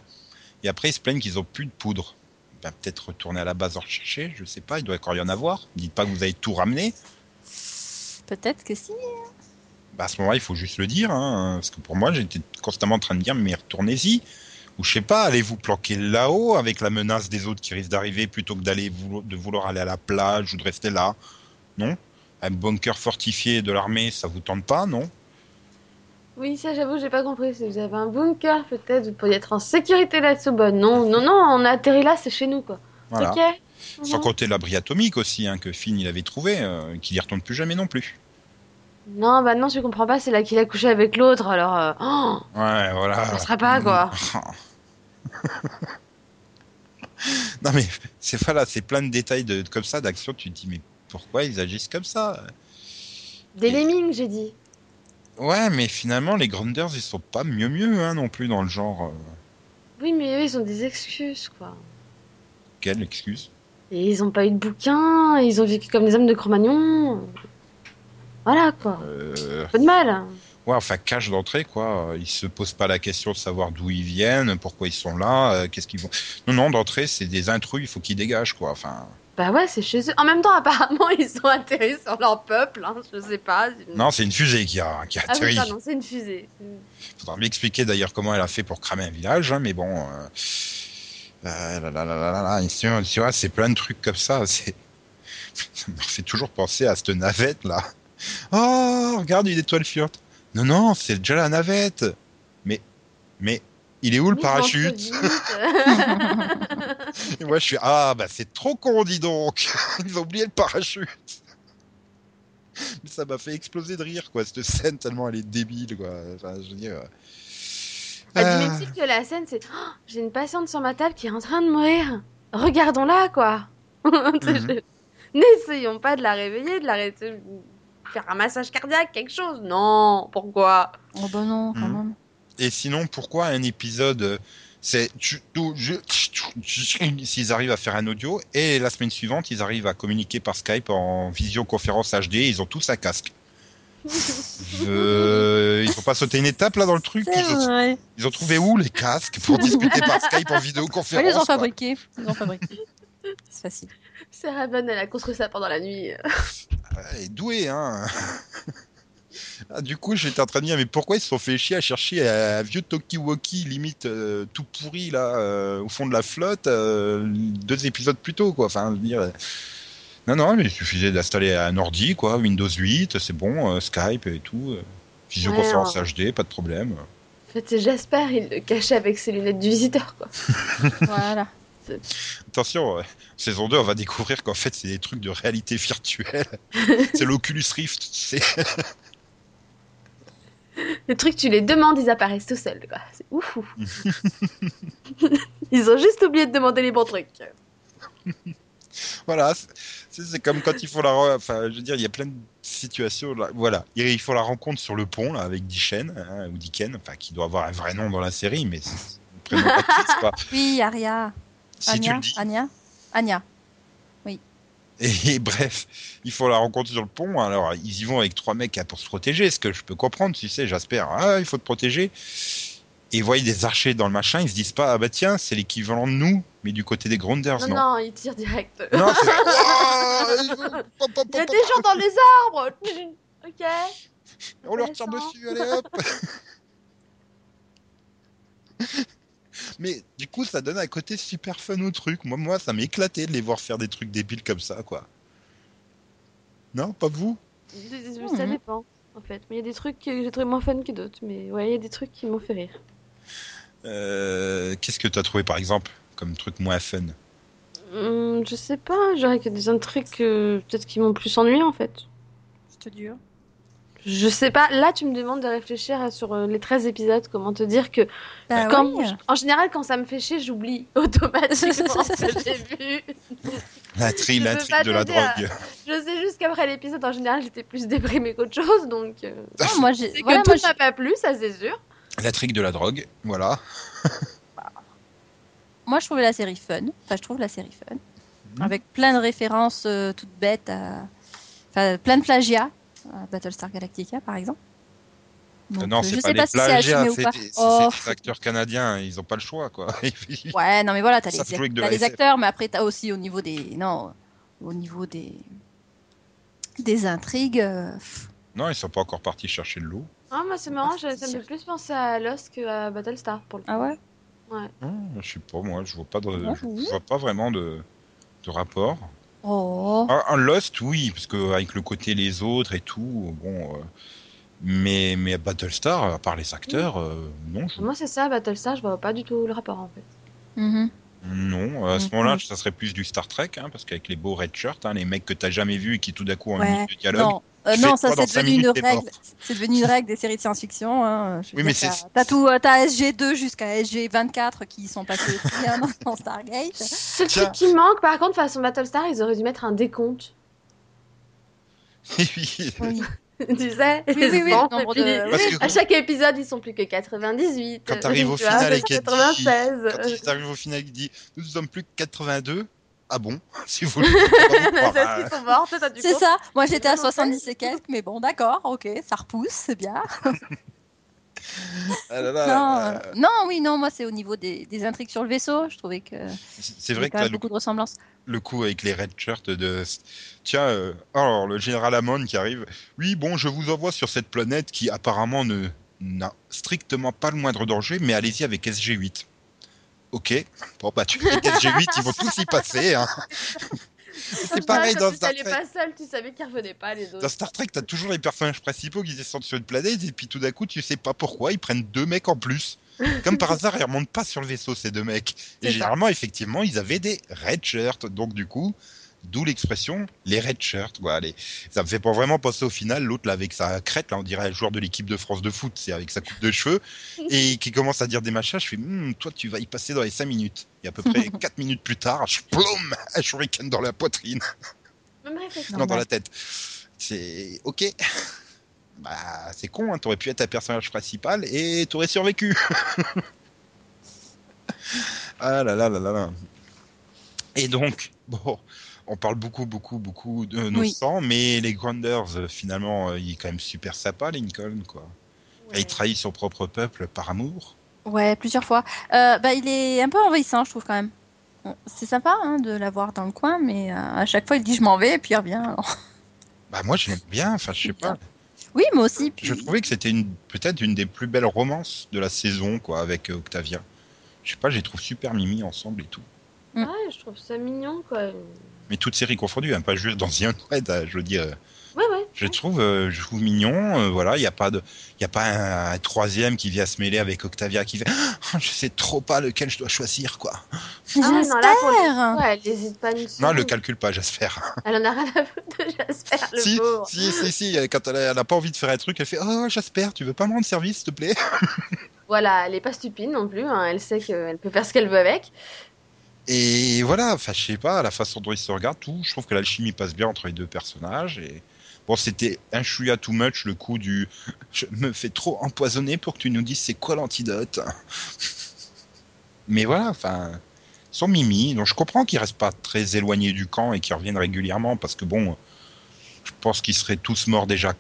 Et après, ils se plaignent qu'ils ont plus de poudre. Ben, peut-être retourner à la base en rechercher, je sais pas, il doit encore y en avoir. Dites pas que vous avez tout ramené. Peut-être que si. Ben, à ce moment-là, il faut juste le dire. Hein, parce que pour moi, j'étais constamment en train de dire, mais retournez-y. Ou je sais pas, allez vous planquer là-haut avec la menace des autres qui risquent d'arriver plutôt que d'aller voulo- de vouloir aller à la plage ou de rester là? Non? Un bunker fortifié de l'armée, ça vous tente pas, non? Oui, ça, j'avoue, j'ai pas compris. Si vous avez un bunker, peut-être, vous pourriez être en sécurité là-dessous. Bah non, non, non, on a atterri là, c'est chez nous, quoi. Voilà. Ok. Sans Mhm. compter l'abri atomique aussi, hein, que Finn il avait trouvé, euh, qu'il y retourne plus jamais non plus. Non, bah non, je comprends pas, c'est là qu'il a couché avec l'autre, alors... euh, oh, Ouais, voilà. ça sera pas, quoi. non mais c'est c'est plein de détails de, comme ça d'action. Tu te dis mais pourquoi ils agissent comme ça? Des lemmings, j'ai dit. Ouais, mais finalement les Grounders ils sont pas mieux mieux hein, non plus dans le genre. euh, Oui, mais eux, ils ont des excuses, quoi. Quelle excuse Et ils ont pas eu de bouquin, ils ont vécu comme des hommes de Cro-Magnon. Voilà, quoi. euh... Pas de mal. Ouais, enfin cache d'entrée quoi. Ils se posent pas la question de savoir d'où ils viennent, pourquoi ils sont là, euh, qu'est-ce qu'ils vont. Non non, d'entrée c'est des intrus, il faut qu'ils dégagent quoi. Enfin. Bah ouais, c'est chez eux. En même temps, apparemment, ils sont atterris sur leur peuple, hein, je sais pas. Non, c'est une fusée qui a, qui a Ah atterri. pardon, c'est une fusée. Faudra m'expliquer d'ailleurs comment elle a fait pour cramer un village, hein, mais bon. Euh... euh, là, là, là, là, là, là, ici, tu vois, c'est plein de trucs comme ça. Ça me fait toujours penser à cette navette là. Oh, regarde une étoile filante. Non, non, c'est déjà la navette. Mais, mais, il est où le parachute. Et moi, je suis ah bah c'est trop con, dis donc. Ils ont oublié le parachute. Mais ça m'a fait exploser de rire, quoi, cette scène, tellement elle est débile, quoi. Enfin, je veux dire. euh, ah. même si que la scène, c'est Oh, j'ai une patiente sur ma table qui est en train de mourir. Regardons-la, quoi. Mhm. N'essayons pas de la réveiller, de la faire un massage cardiaque, quelque chose? Non, pourquoi? Oh bah non, quand Mhm. même. Et sinon, pourquoi un épisode euh, c'est s'ils arrivent à faire un audio et la semaine suivante ils arrivent à communiquer par Skype en visioconférence HD, ils ont tous un casque. Euh, ils ont pas sauté une étape là dans le truc? Ils ont, vrai. ils ont trouvé où les casques pour discuter par Skype en Ouais, vidéoconférence ils ont fabriqué. Ils ont fabriqué. C'est facile. Sarah Bonne, elle a construit ça pendant la nuit. Elle est douée, hein. Ah, du coup, j'étais en train de dire, mais pourquoi ils se sont fait chier à chercher un vieux Tokiwoki limite euh, tout pourri là euh, au fond de la flotte euh, deux épisodes plus tôt, quoi. Enfin, je veux dire. Non, non, mais il suffisait d'installer un ordi, quoi, Windows 8, c'est bon, euh, Skype et tout, euh, visioconférence Ouais, HD, pas de problème. En fait, c'est Jasper, il le cachait avec ses lunettes du visiteur, quoi. Voilà. Attention, euh, saison 2, on va découvrir qu'en fait, c'est des trucs de réalité virtuelle. c'est l'Oculus Rift, c'est. Les trucs, tu les demandes, ils apparaissent tout seuls, quoi. C'est ouf. ouf. ils ont juste oublié de demander les bons trucs. Voilà, c'est c'est comme quand il faut la. Enfin, je veux dire, il y a plein de situations. Là. Voilà, il il faut la rencontre sur le pont là, avec Dichen, hein, ou Diken, enfin, qui doit avoir un vrai nom dans la série, mais c'est. Oui, Aria. Si tu Anya. le dis. Anya. Anya. Et, bref, il faut la rencontre sur le pont. Alors, ils y vont avec trois mecs pour se protéger, ce que je peux comprendre, tu sais, Jasper. Ah, il faut te protéger. Et ils voient des archers dans le machin, ils se disent pas, ah bah tiens, c'est l'équivalent de nous, mais du côté des Grounders, Non, non. non, ils tirent direct. Non, ils Il y a des gens dans les arbres Ok. On leur tire dessus, allez hop Mais du coup, ça donne un côté super fun au truc. Moi, moi ça m'éclatait de les voir faire des trucs débiles comme ça, quoi. Non, pas vous? Ça Mhm. dépend, en fait. Mais il y a des trucs que j'ai trouvé moins fun que d'autres. Mais ouais, il y a des trucs qui m'ont fait rire. Euh, Qu'est-ce que t'as trouvé, par exemple, comme truc moins fun? Hum, je sais pas, j'aurais que des trucs euh, peut-être qui m'ont plus ennuyé en fait. C'est dur. Je sais pas, là tu me demandes de réfléchir à- sur euh, les 13 épisodes, comment te dire que Bah quand, oui. en général quand ça me fait chier, j'oublie automatiquement ce que j'ai vu. L'intrigue pas de la à- drogue. Je sais juste qu'après l'épisode en général j'étais plus déprimée qu'autre chose, donc euh, Non, moi, j'ai. c'est voilà, que tout moi, m'a pas plu, ça c'est sûr. L'intrigue de la drogue, voilà. Moi, je trouvais la série fun. Enfin, je trouve la série fun. Mhm. Avec plein de références euh, toutes bêtes. à- Enfin, plein de plagiats. À Battlestar Galactica, par exemple. Donc, Euh, non, euh, c'est pas les pas si c'est plagiats, des, Oh, des acteurs canadiens, ils ont pas le choix, quoi. Ouais, non, mais voilà, t'as les, les acteurs, mais après, t'as aussi au niveau des. Non, au niveau des. Des intrigues. euh, non, ils sont pas encore partis chercher de l'eau. Ah, moi c'est marrant, ça me fait plus penser à Lost que à Battlestar pour le coup. Ah ouais? Hum, je sais pas, moi, je vois pas, de, je oui. vois pas vraiment de, de rapport. Oh Ah, Un Lost, oui, parce que avec le côté les autres et tout, bon. euh, mais, mais Battlestar, à part les acteurs, euh, non. je- Moi c'est ça, Battlestar, je vois pas du tout le rapport en fait. Mhm. Non, à ce Mhm. moment-là, ça serait plus du Star Trek, hein, parce qu'avec les beaux red shirts, hein, les mecs que t'as jamais vus et qui tout d'un coup ont une Ouais, minute de dialogue. Non, euh, non, ça c'est devenu une règle. C'est devenu une règle des séries de science-fiction. hein. Oui, mais dire, c'est- t'as- tout, euh, t'as SG2 jusqu'à SG24 qui sont passés aussi hein, dans Stargate. C'est le Tiens. truc qui manque, par contre, façon Battlestar, ils auraient dû mettre un décompte. Oui, tu sais oui, oui, oui, Bon, de. Que- À chaque épisode, ils sont plus que 98. Quand t'arrives au final et qu'elle dit- 96. quand il arrive au final, il dit Nous ne sommes plus que 82. Ah bon Si vous voulez. C'est ça, moi j'étais à Non, 70 et quelques, mais bon, d'accord, ok, ça repousse, c'est bien. Ah là là, non, euh, non, oui, non, moi c'est au niveau des, des intrigues sur le vaisseau, je trouvais que c'est y vrai t'as même le, beaucoup de ressemblances. le coup avec les red shirts de. Tiens, euh, alors le général Hammond qui arrive. Oui, bon, je vous envoie sur cette planète qui apparemment ne n'a strictement pas le moindre danger, mais allez-y avec SG8. Ok. Bon bah tu avec SG8, ils vont tous y passer. Hein. C'est pareil dans Star tu Trek. pas seul, tu savais qu'ils revenaient pas les Dans autres. Star Trek, t'as toujours les personnages principaux qui descendent sur une planète et puis tout d'un coup, tu sais pas pourquoi, ils prennent deux mecs en plus. Comme par hasard, ils remontent pas sur le vaisseau, ces deux mecs. Et généralement, effectivement, ils avaient des red shirts. Donc du coup, D'où l'expression les red shirts. Quoi. Allez, ça me fait pas vraiment penser au final l'autre là avec sa crête là, on dirait un joueur de l'équipe de France de foot, c'est avec sa coupe de cheveux et qui commence à dire des machins. Je fais, Hum, toi tu vas y passer dans les 5 minutes. Et à peu près 4 minutes plus tard, je plombe un shuriken dans la poitrine, non dans la tête. C'est ok. Bah c'est con, hein. t'aurais pu être un personnage principal et t'aurais survécu. ah là là là là là. Et donc, bon, on parle beaucoup, beaucoup, beaucoup de nos Oui. sangs, mais les Grounders, euh, finalement, euh, il est quand même super sympa, Lincoln, quoi. Ouais. Il trahit son propre peuple par amour. Ouais, plusieurs fois. Euh, bah, il est un peu envahissant, je trouve quand même. C'est sympa hein, de l'avoir dans le coin, mais euh, à chaque fois il dit je m'en vais et puis il revient. alors. Bah moi, je l'aime bien, enfin, je sais pas. Oui, moi aussi. Puis... Je trouvais que c'était une, peut-être une des plus belles romances de la saison, quoi, avec Octavia. Je sais pas, je les trouve super mimi ensemble et tout. Ouais, je trouve ça mignon, quoi. Mais toutes séries confondues, hein, pas juste dans The Undead, hein, je veux dire. Ouais, ouais. Je trouve, euh, je trouve mignon. euh, voilà, il n'y a pas de, il y a pas un, un troisième qui vient se mêler avec Octavia qui fait, Ah, je sais trop pas lequel je dois choisir, quoi. Ah ouais, non, là, pour le coup, elle hésite pas une Non, elle le calcule pas, j'espère. Elle en a rien à foutre de Jasper, le Si, pauvre. si, si, si, euh, quand elle a, elle a pas envie de faire un truc, elle fait, oh, j'espère, tu veux pas me rendre service, s'il te plaît? Voilà, elle est pas stupide non plus. hein, Elle sait qu'elle peut faire ce qu'elle veut avec. Et voilà, enfin, je sais pas, la façon dont ils se regardent, tout, je trouve que l'alchimie passe bien entre les deux personnages. Et bon, c'était un chouïa too much le coup du, je me fais trop empoisonner pour que tu nous dises c'est quoi l'antidote. Mais voilà, enfin, ils sont mimi, donc je comprends qu'ils restent pas très éloignés du camp et qu'ils reviennent régulièrement parce que bon, je pense qu'ils seraient tous morts déjà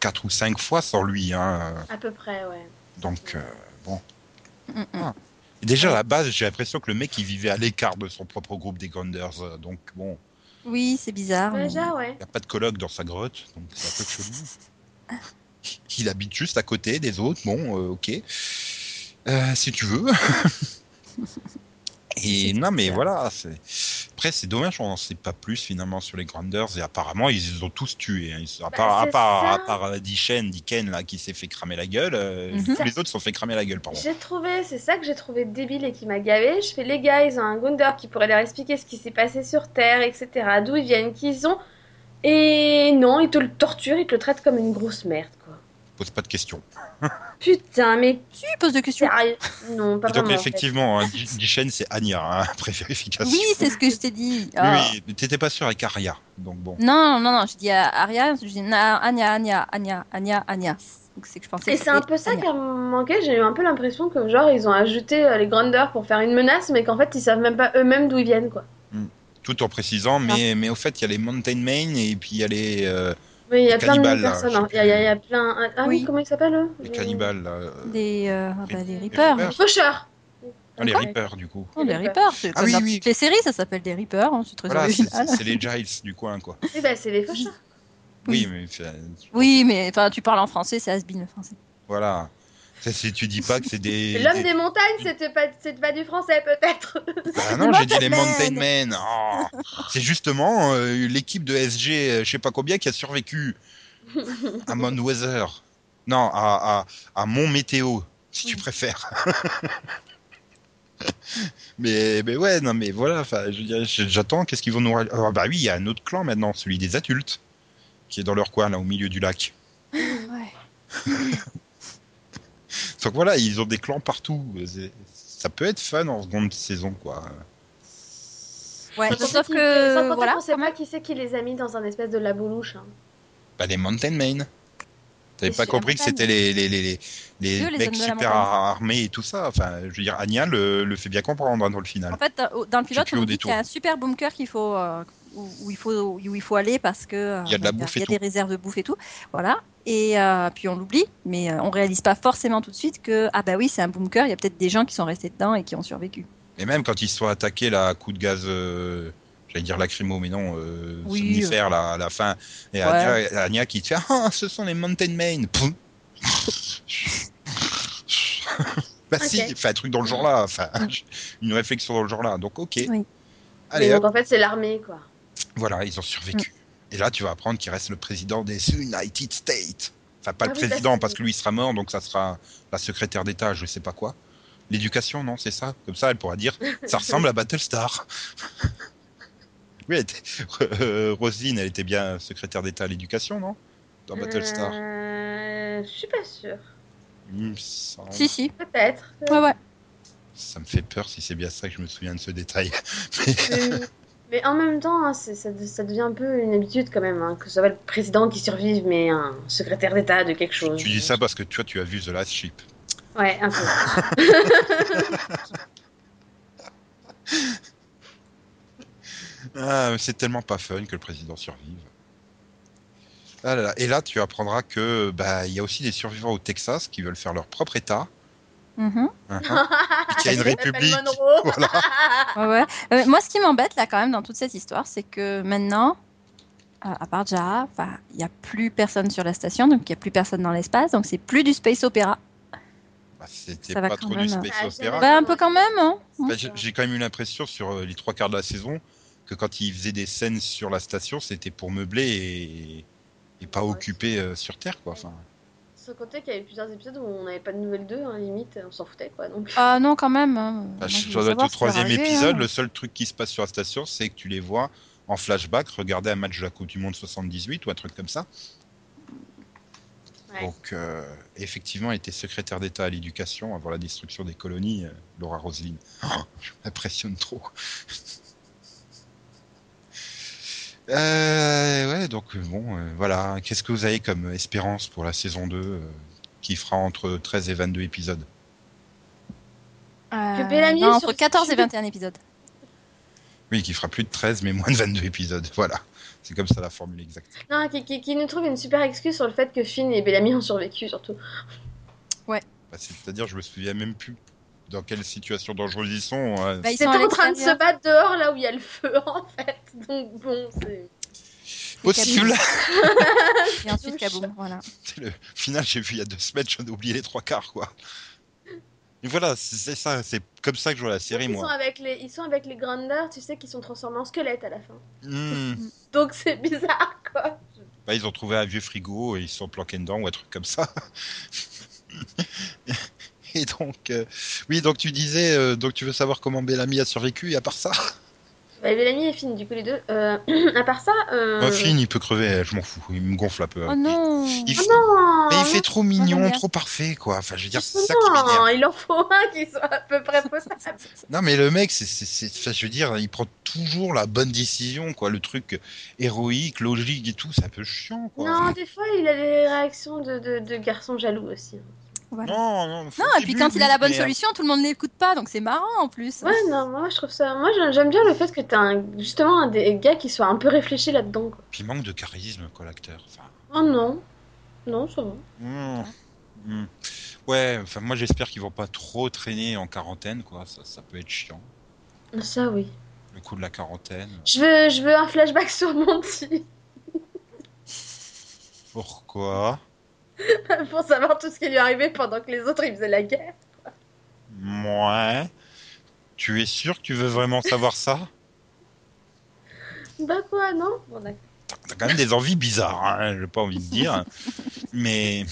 quatre ou cinq fois sans lui, hein. À peu près, ouais. Donc euh, bon. Mm, mm. Et déjà à la base, j'ai l'impression que le mec il vivait à l'écart de son propre groupe des Grounders, euh, donc bon, Oui, c'est bizarre. mais- Déjà, ouais. il n'y a pas de colloque dans sa grotte, donc c'est un peu chelou. Il habite juste à côté des autres, bon, euh, ok. Euh, si tu veux. Et non, mais bizarre. voilà. c'est- Après, c'est dommage, on n'en sait pas plus finalement sur les Grounders. Et apparemment, ils les ont tous tués. hein. Ils- à Bah, part, à part, à part Diken, là, qui s'est fait cramer la gueule, euh, Mhm. tous les autres se sont fait cramer la gueule, pardon. J'ai trouvé, c'est ça que j'ai trouvé débile et qui m'a gavé. Je fais les gars, ils ont un Gundor qui pourrait leur expliquer ce qui s'est passé sur Terre, etc. D'où ils viennent, qui ils sont. Et non, ils te le torturent, ils te le traitent comme une grosse merde, quoi. Pose pas de questions. Putain, mais Si, pose des questions. Non, pas Et donc, vraiment. en fait. effectivement, hein, Dishen, c'est Anya, hein, après vérification. Oui, c'est ce que je t'ai dit. Oui, Ah. oui, mais t'étais pas sûr avec Arya, donc bon. Non, non, non, je dis à Aria, je dis Anya, Anya, Anya, Anya, Anya. Donc que je pensais Et c'est un peu ça qui a manqué. J'ai eu un peu l'impression que, genre, ils ont ajouté euh, les Grandeurs pour faire une menace, mais qu'en fait, ils savent même pas eux-mêmes d'où ils viennent, quoi. Tout en précisant, mais, mais au fait, il y a les Mountain Main et puis il y a les, euh, Oui, il y a Les plein de là, personnes. Il y, a- il y a- plein. Ah oui, Oui. comment ils s'appellent les cannibales. là, euh, Des, euh, bah, Les- des les Reapers. Reapers. Les faucheurs. ah, les Reapers, du coup. Non, des Reapers. C'est Ah oui, oui. les séries, ça s'appelle des Reapers. hein, c'est très Voilà, original. c'est les Giles du coin, quoi. Oui, bah, c'est les faucheurs. Oui, Oui. mais Oui, mais enfin, tu parles en français, c'est has le français. voilà. Ça, c'est- tu dis pas que c'est des. L'homme des- des montagnes, c'était pas, c'était pas du français, peut-être. Ah non, j'ai dit les Mountain Men. Oh. C'est justement euh, l'équipe de SG, euh, je sais pas combien, qui a survécu à Mount Weather. Non, à, à, à Mont Météo, si tu préfères. mais, mais ouais, non, mais voilà, j'attends, qu'est-ce qu'ils vont nous. ra- Ah, bah oui, il y a un autre clan maintenant, celui des adultes, qui est dans leur coin, là, au milieu du lac. Ouais. Donc voilà, ils ont des clans partout. Ça peut être fun en seconde saison, quoi. Ouais, Sans sauf que sans compter voilà. qu'on sait pas qui c'est qui les a mis dans un espèce de laboulouche. Hein. Bah, les Mountain Main. T'avais pas super compris que montagnes. c'était les, les, les, les, les Eux, les mecs super armés et tout ça. Enfin, je veux dire, Anya le, le fait bien comprendre hein, dans le final. En fait, dans- dans le pilote, on dit qu'il y a un super bunker qu'il faut, euh, où, où il faut, où il faut aller parce que euh, Il y a de la bah, bouffe il y et a des réserves de bouffe et tout. Voilà. Et euh, puis on l'oublie, mais euh, on réalise pas forcément tout de suite que ah bah oui, c'est un bunker. Il y a peut-être des gens qui sont restés dedans et qui ont survécu. Et même quand ils se sont attaqués là, à coup de gaz, euh, j'allais dire lacrymo, mais non, euh, Oui, somnifère là, à la fin. Et Ouais. Anya, Anya qui te fait Ah, ce sont les Mountain Main. Poum. bah si, Ok. fait un truc dans le genre là. Enfin, une réflexion dans le genre là. Donc ok. Oui. Allez, donc en fait, c'est l'armée, quoi. Voilà, ils ont survécu. Et là, tu vas apprendre qu'il reste le président des United States. Enfin, pas Ah le oui, ça, président, parce que lui il sera mort, donc ça sera la secrétaire d'État, je sais pas quoi. L'éducation, non, c'est ça? Comme ça, elle pourra dire ça ressemble à Battlestar. Oui, elle était... euh, Roselyne, elle était bien secrétaire d'État à l'éducation, non? Dans Battlestar. Euh, je suis pas sûre. Semble. Si, si. Peut-être. Ouais, ouais. Ça me fait peur si c'est bien ça que je me souviens de ce détail. Mais en même temps, hein, ça, ça devient un peu une habitude quand même, hein, que ce soit le président qui survive, mais un secrétaire d'État de quelque chose. tu dis ça parce que tu vois, tu as vu The Last Ship. Ouais, un peu. Ah, c'est tellement pas fun que le président survive. Ah là là. Et là, tu apprendras que bah il y a aussi des survivants au Texas qui veulent faire leur propre État. Hein, hein. Et qu'il y a une république. Voilà. Ouais, ouais. Euh, moi, ce qui m'embête là quand même dans toute cette histoire, c'est que maintenant, euh, à part Jara, il n'y a plus personne sur la station, donc il n'y a plus personne dans l'espace, donc c'est plus du space opéra. Bah, C'était Ça va pas quand trop même. du space Ah, opéra. Bah, un peu quand même, hein. Bah, j'ai quand même eu l'impression sur euh, les trois quarts de la saison que quand ils faisaient des scènes sur la station, c'était pour meubler et, et pas Ouais. occupé euh, sur Terre, quoi. Enfin, Sans compter qu'il y avait plusieurs épisodes où on n'avait pas de nouvelles d'eux, hein, limite, on s'en foutait quoi. Donc... Ah non, quand même. hein. bah, Moi, je je dois être au troisième arriver, épisode. hein. Le seul truc qui se passe sur la station, c'est que tu les vois en flashback regarder un match de la Coupe du Monde 78 ou un truc comme ça. Ouais. Donc, euh, effectivement, elle était secrétaire d'État à l'éducation avant la destruction des colonies, euh, Laura Roseline. Oh, je m'impressionne trop. Euh, ouais, donc euh, bon, euh, voilà. Qu'est-ce que vous avez comme espérance pour la saison 2 euh, qui fera entre 13 et 22 épisodes? Euh, Que Bellamy non, sur- entre 14 et 21 épisodes. Oui, qui fera plus de 13 mais moins de 22 épisodes. Voilà. C'est comme ça la formule exacte. Non, qui, qui- qui nous trouve une super excuse sur le fait que Finn et Bellamy ont survécu, surtout. Bah, C'est-à-dire, je me souviens même plus dans quelle situation dangereuse ils sont. hein. Bah, ils sont en train de se battre dehors, là où il y a le feu, en fait. Donc bon, c'est... Possible Et ensuite, kaboum, voilà. C'est le final, j'ai vu il y a deux semaines, j'en ai oublié les trois quarts, quoi. Et voilà, c'est ça, c'est comme ça que je vois la série, ils, sont moi. avec les, ils sont avec les Grandeurs, tu sais, qui sont transformés en squelettes à la fin. Hmm. Donc c'est bizarre, quoi. Bah, ils ont trouvé un vieux frigo et ils se sont planqués dedans ou un truc comme ça. et donc, euh, oui, donc tu disais, euh, donc tu veux savoir comment Bellamy a survécu et à part ça Bah, Bellamy et Finn, du coup, les deux. Euh, à part ça... Euh... Bah, Finn, il peut crever, je m'en fous, il me gonfle un peu. Oh non Il, Oh non mais il fait trop mignon, trop parfait, quoi. Enfin, je veux dire, c'est ça qui Non, m'énerve. il en faut un qui soit à peu près potable. Non, mais le mec, c'est, c'est, c'est- enfin, je veux dire, il prend toujours la bonne décision, quoi. Le truc héroïque, logique et tout, c'est un peu chiant, quoi. Non, des fois, il a des réactions de, de, de garçon jaloux aussi. Voilà. non, non. Non, et puis début, quand il a la bonne euh, solution, tout le monde ne l'écoute pas, donc c'est marrant en plus. Ouais, non, moi je trouve ça. Moi j'ai- j'aime bien le fait que t'as un... justement un des gars qui soit un peu réfléchi là-dedans. Quoi. Puis il manque de charisme, quoi, l'acteur. Enfin, Oh non. Non, ça va. hmm, hmm. Ouais, enfin, moi j'espère qu'ils vont pas trop traîner en quarantaine, quoi. Ça, ça peut être chiant. Ça oui. Le coup de la quarantaine. Je veux, je veux un flashback sur Monty Pourquoi? pour savoir tout ce qui lui arrivait pendant que les autres ils faisaient la guerre. Ouais. Tu es sûr que tu veux vraiment savoir ça? Bah quoi, non? Bon. T'as quand même des envies bizarres, hein, j'ai pas envie de dire. Mais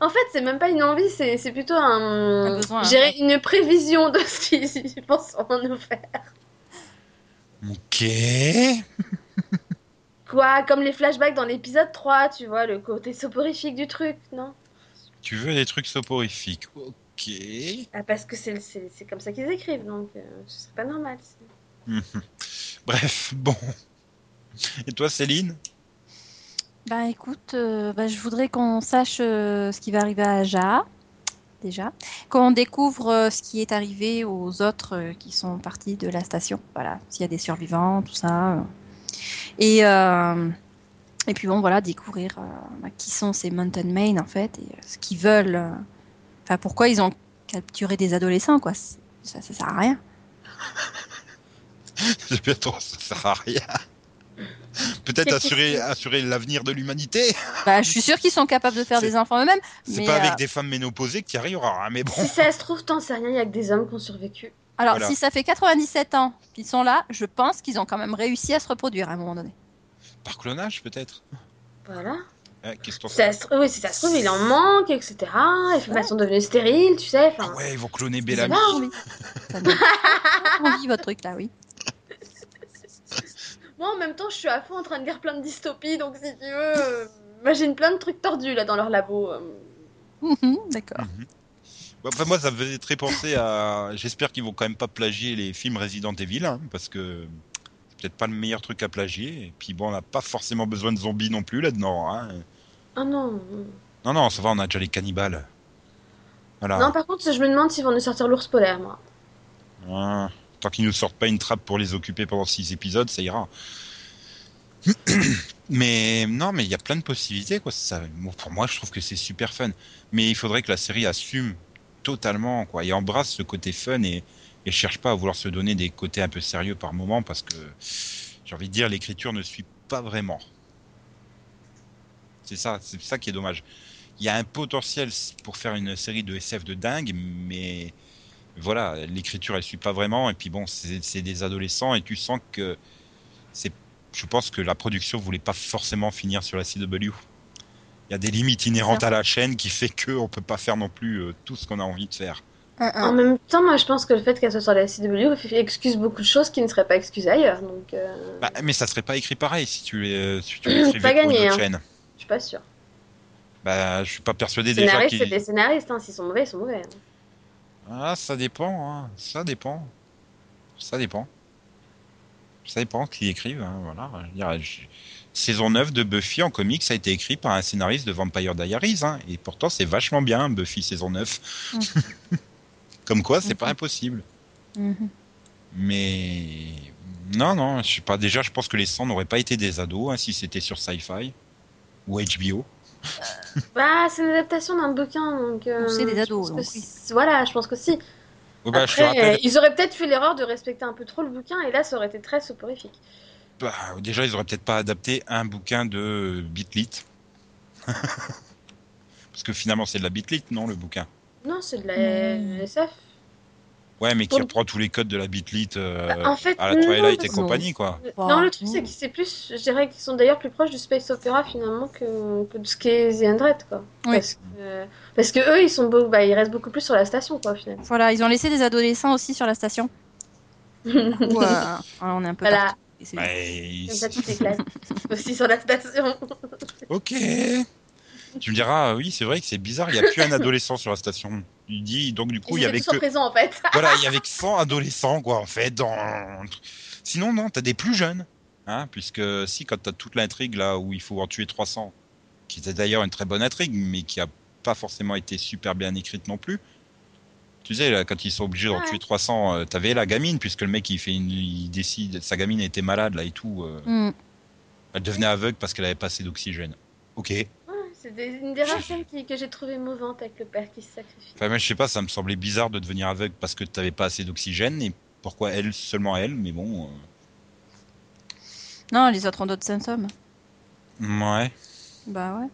En fait, c'est même pas une envie, c'est c'est plutôt un. Hein. une prévision de ce qu'ils penseront nous faire. ok. Quoi, comme les flashbacks dans l'épisode 3, tu vois, le côté soporifique du truc, non? Tu veux des trucs soporifiques Ok. Ah, parce que c'est c'est- c'est comme ça qu'ils écrivent, donc euh, ce serait pas normal. Mhm. Bref, bon. Et toi, Céline? Bah écoute, euh, bah, je voudrais qu'on sache euh, ce qui va arriver à Ja, déjà. Qu'on découvre euh, ce qui est arrivé aux autres euh, qui sont partis de la station. Voilà, s'il y a des survivants, tout ça. Et, euh, et puis bon, voilà, découvrir euh, bah, qui sont ces Mountain Main en fait, et euh, ce qu'ils veulent. euh, Enfin, pourquoi ils ont capturé des adolescents, quoi. Ça, ça sert à rien. J'ai bien trop, ça sert à rien. Peut-être assurer, assurer l'avenir de l'humanité. Bah, je suis sûre qu'ils sont capables de faire des enfants eux-mêmes. C'est pas avec des femmes ménopausées que tu y arriveras, hein, mais bon. Si ça se trouve, t'en sais rien, il y a que des hommes qui ont survécu. Alors, Voilà. si ça fait 97 ans qu'ils sont là, je pense qu'ils ont quand même réussi à se reproduire à un moment donné. Par clonage, peut-être Voilà. Hein, Qu'est-ce ça se... Oui, si ça se trouve, il en manque, etc. Les femmes elles sont devenues stériles, tu sais. Ah ouais, ils vont cloner Bellamy. Oui. Ça donne envie votre truc là, oui. moi en même temps, je suis à fond en train de lire plein de dystopies, donc si tu veux, euh, imagine plein de trucs tordus là dans leur labo. euh. Mhm, D'accord. Mhm. Enfin, moi, ça me faisait très penser à. J'espère qu'ils vont quand même pas plagier les films Resident Evil, hein, parce que c'est peut-être pas le meilleur truc à plagier. Et puis bon, on n'a pas forcément besoin de zombies non plus là-dedans. Hein. Ah non. Non, non, ça va, on a déjà les cannibales. Voilà. Non, par contre, je me demande s'ils vont nous sortir l'ours polaire, moi. Ouais. Tant qu'ils nous sortent pas une trappe pour les occuper pendant six épisodes, ça ira. mais non, mais il y a plein de possibilités, quoi. Ça, pour moi, je trouve que c'est super fun. Mais il faudrait que la série assume totalement, quoi, et embrasse ce côté fun et, cherche pas à vouloir se donner des côtés un peu sérieux par moment, parce que j'ai envie de dire, l'écriture ne suit pas vraiment. C'est ça, c'est ça qui est dommage. Il y a un potentiel pour faire une série de SF de dingue, mais voilà, l'écriture elle suit pas vraiment et puis bon, c'est des adolescents et tu sens que c'est je pense que la production voulait pas forcément finir sur la CW. Il y a des limites inhérentes à la chaîne qui fait que on peut pas faire non plus euh, tout ce qu'on a envie de faire. En même temps, moi, je pense que le fait qu'elle soit sur la CW excuse beaucoup de choses qui ne seraient pas excusées ailleurs. Donc, euh, Bah, mais ça serait pas écrit pareil si tu les si tu l'écrivais une gagné, autre hein. chaîne. je suis pas sûre. Bah, je suis pas persuadé Les déjà scénaristes, qu'ils c'est des scénaristes. Hein. S'ils sont mauvais, ils sont mauvais. hein. Ah, ça dépend, hein. ça dépend. Ça dépend. Ça dépend qui écrivent, hein, voilà. Je je- Saison 9 de Buffy en comics a été écrit par un scénariste de Vampire Diaries, hein, et pourtant c'est vachement bien, Buffy saison 9. Comme quoi, c'est pas Mhm. impossible. Mhm. Mais non, non, je sais pas. Déjà, je pense que les 100 n'auraient pas été des ados hein, si c'était sur Sci-Fi ou HBO. Bah, c'est une adaptation d'un bouquin, donc. euh, c'est des ados, donc Voilà, je pense que si. Ouais, bah, Après, rappelle, euh, ils auraient peut-être fait l'erreur de respecter un peu trop le bouquin, et là, ça aurait été très soporifique. Bah, déjà, ils auraient peut-être pas adapté un bouquin de Bitlit. Parce que finalement, c'est de la Bitlit, non, le bouquin? Non, c'est de la Hmm. SF. Ouais, mais qui Pour- reprend tous les codes de la Bitlit euh, Bah, en fait, à la non, Twilight et compagnie, quoi. Non, le truc, c'est que c'est plus. Je dirais qu'ils sont d'ailleurs plus proches du space opéra finalement que, que de ce qu'est The Undread, quoi. Oui. Parce, que, parce que eux, ils, sont beau... bah, ils restent beaucoup plus sur la station, quoi, au final. Voilà, ils ont laissé des adolescents aussi sur la station. Coup, euh, on est un peu Voilà. C'est- Ouais, Comme ça, tu t'éclates. Aussi sur la station. Ok. Tu me diras, oui, c'est vrai que c'est bizarre, il n'y a plus un adolescent sur la station. Il dit, donc du coup, il y avait que. en présent, en fait. Voilà, il y avait que 100 adolescents, quoi, en fait. Dans... Sinon, non, t'as des plus jeunes. Hein, puisque si, quand t'as toute l'intrigue là où il faut en tuer 300, qui était d'ailleurs une très bonne intrigue, mais qui a pas forcément été super bien écrite non plus. Tu sais, là, quand ils sont obligés d'en Ouais. tuer 300, euh, t'avais la gamine, puisque le mec il fait une, il décide, sa gamine était malade là et tout, euh, Mm. elle devenait aveugle parce qu'elle avait pas assez d'oxygène. Ok. Ouais, c'est des- une des rares scènes qui- que j'ai trouvé mouvante avec le père qui se sacrifie. Enfin, moi, je sais pas, ça me semblait bizarre de devenir aveugle parce que t'avais pas assez d'oxygène et pourquoi elle, seulement elle, mais bon. Non, les autres ont d'autres symptômes. euh, Ouais. Bah ouais.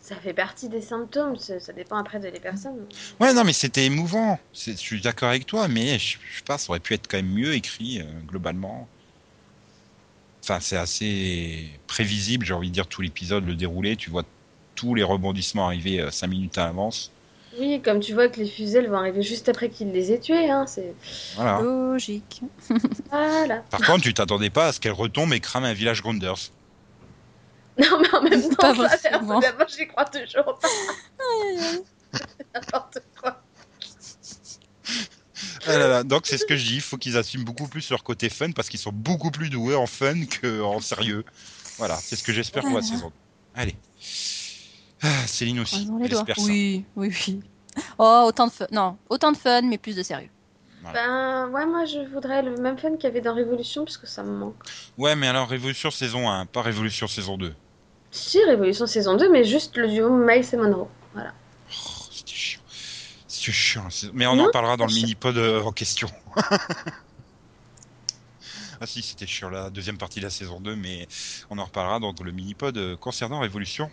Ça fait partie des symptômes, ça, dépend après de les personnes. Ouais, non, mais c'était émouvant. Je suis d'accord avec toi, mais je, je sais pas, ça aurait pu être quand même mieux écrit euh, globalement. Enfin, c'est assez prévisible, j'ai envie de dire, tout l'épisode, le déroulé, tu vois tous les rebondissements arriver 5 minutes à l'avance. Oui, comme tu vois que les fusées elles vont arriver juste après qu'il les ait tués, hein, c'est... Voilà. Logique. Voilà. Par contre, tu t'attendais pas à ce qu'elle retombe et crame un village Grounders. Non, mais en même Pas temps, ça, personnellement, j'y crois toujours pas. N'importe quoi. Ah là là, donc c'est ce que je dis, il faut qu'ils assument beaucoup plus leur côté fun parce qu'ils sont beaucoup plus doués en fun qu'en sérieux. Voilà, c'est ce que j'espère pour la saison. Allez. Ah, Céline aussi, ça. Oui, oui, oui. Oh, autant de fun. Non, autant de fun, mais plus de sérieux. Ben, ouais, moi, je voudrais le même fun qu'il y avait dans Révolution, parce que ça me manque. Ouais, mais alors Révolution saison 1, pas Révolution saison 2. Si, Révolution saison 2, mais juste le duo Miles et Monroe. Voilà. Oh, c'était chiant. C'était chiant. Mais on Non, en parlera dans le mini-pod euh, en question. ah si, c'était chiant la deuxième partie de la saison 2, mais on en reparlera dans le mini-pod euh, concernant Révolution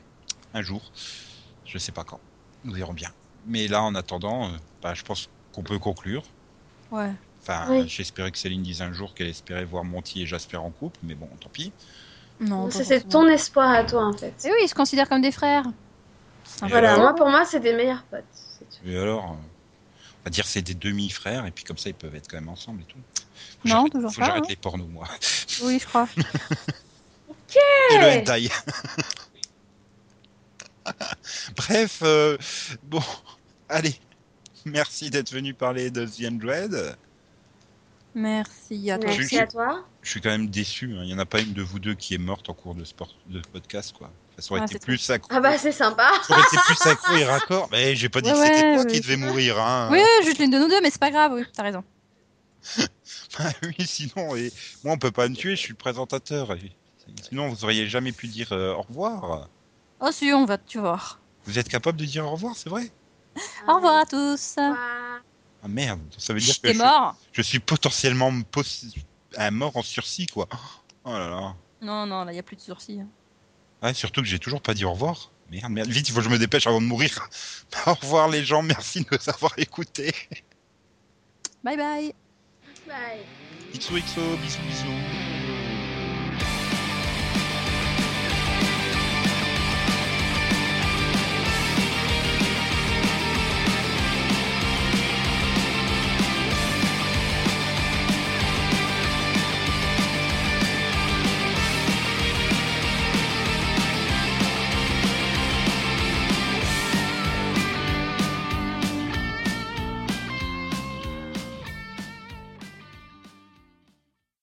un jour. Je sais pas quand. Nous verrons bien. Mais là, en attendant, euh, bah, je pense qu'on peut conclure. Ouais. Enfin, Oui. j'espérais que Céline dise un jour qu'elle espérait voir Monty et Jasper en couple, mais bon, tant pis. Non, Ça, c'est ton espoir à toi, en fait. Eh oui, ils se considèrent comme des frères. Et Voilà, alors moi, pour moi, c'est des meilleurs potes. Et alors euh, à dire c'est des demi-frères et puis comme ça ils peuvent être quand même ensemble et tout. Faut Non, toujours faut pas, j'arrête hein. les pornos moi. Oui, je crois. Et le hentai. Bref, euh, bon, allez. Merci d'être venu parler de The Android. Merci à toi. Merci aussi. à toi. Je suis quand même déçu. hein. Il n'y en a pas une de vous deux qui est morte en cours de, sport, de podcast. Quoi. Ça aurait Ah, été plus accro. Ah bah c'est sympa. Ça aurait été plus accro et raccord. Mais j'ai pas dit Ouais, que c'était ouais, toi qui devais mourir. Hein. Oui, juste l'une de nous deux, mais c'est pas grave, oui, t'as raison. Ah oui, sinon, et... moi on peut pas me tuer, je suis le présentateur. Et- Sinon, vous auriez jamais pu dire euh, au revoir. Oh si, on va, tu voir. Vous êtes capable de dire au revoir, c'est vrai? Au revoir à tous. Ah. Ah merde, ça veut dire que je, mort je suis potentiellement possi- un mort en sursis, quoi. Oh là là. Non, non, là, il y a plus de sourcils. hein. Ouais, surtout que j'ai toujours pas dit au revoir. Merde, merde, vite, il faut que je me dépêche avant de mourir. au revoir les gens, merci de nous avoir écoutés. Bye bye. Bye. XOXO, bisous bisous.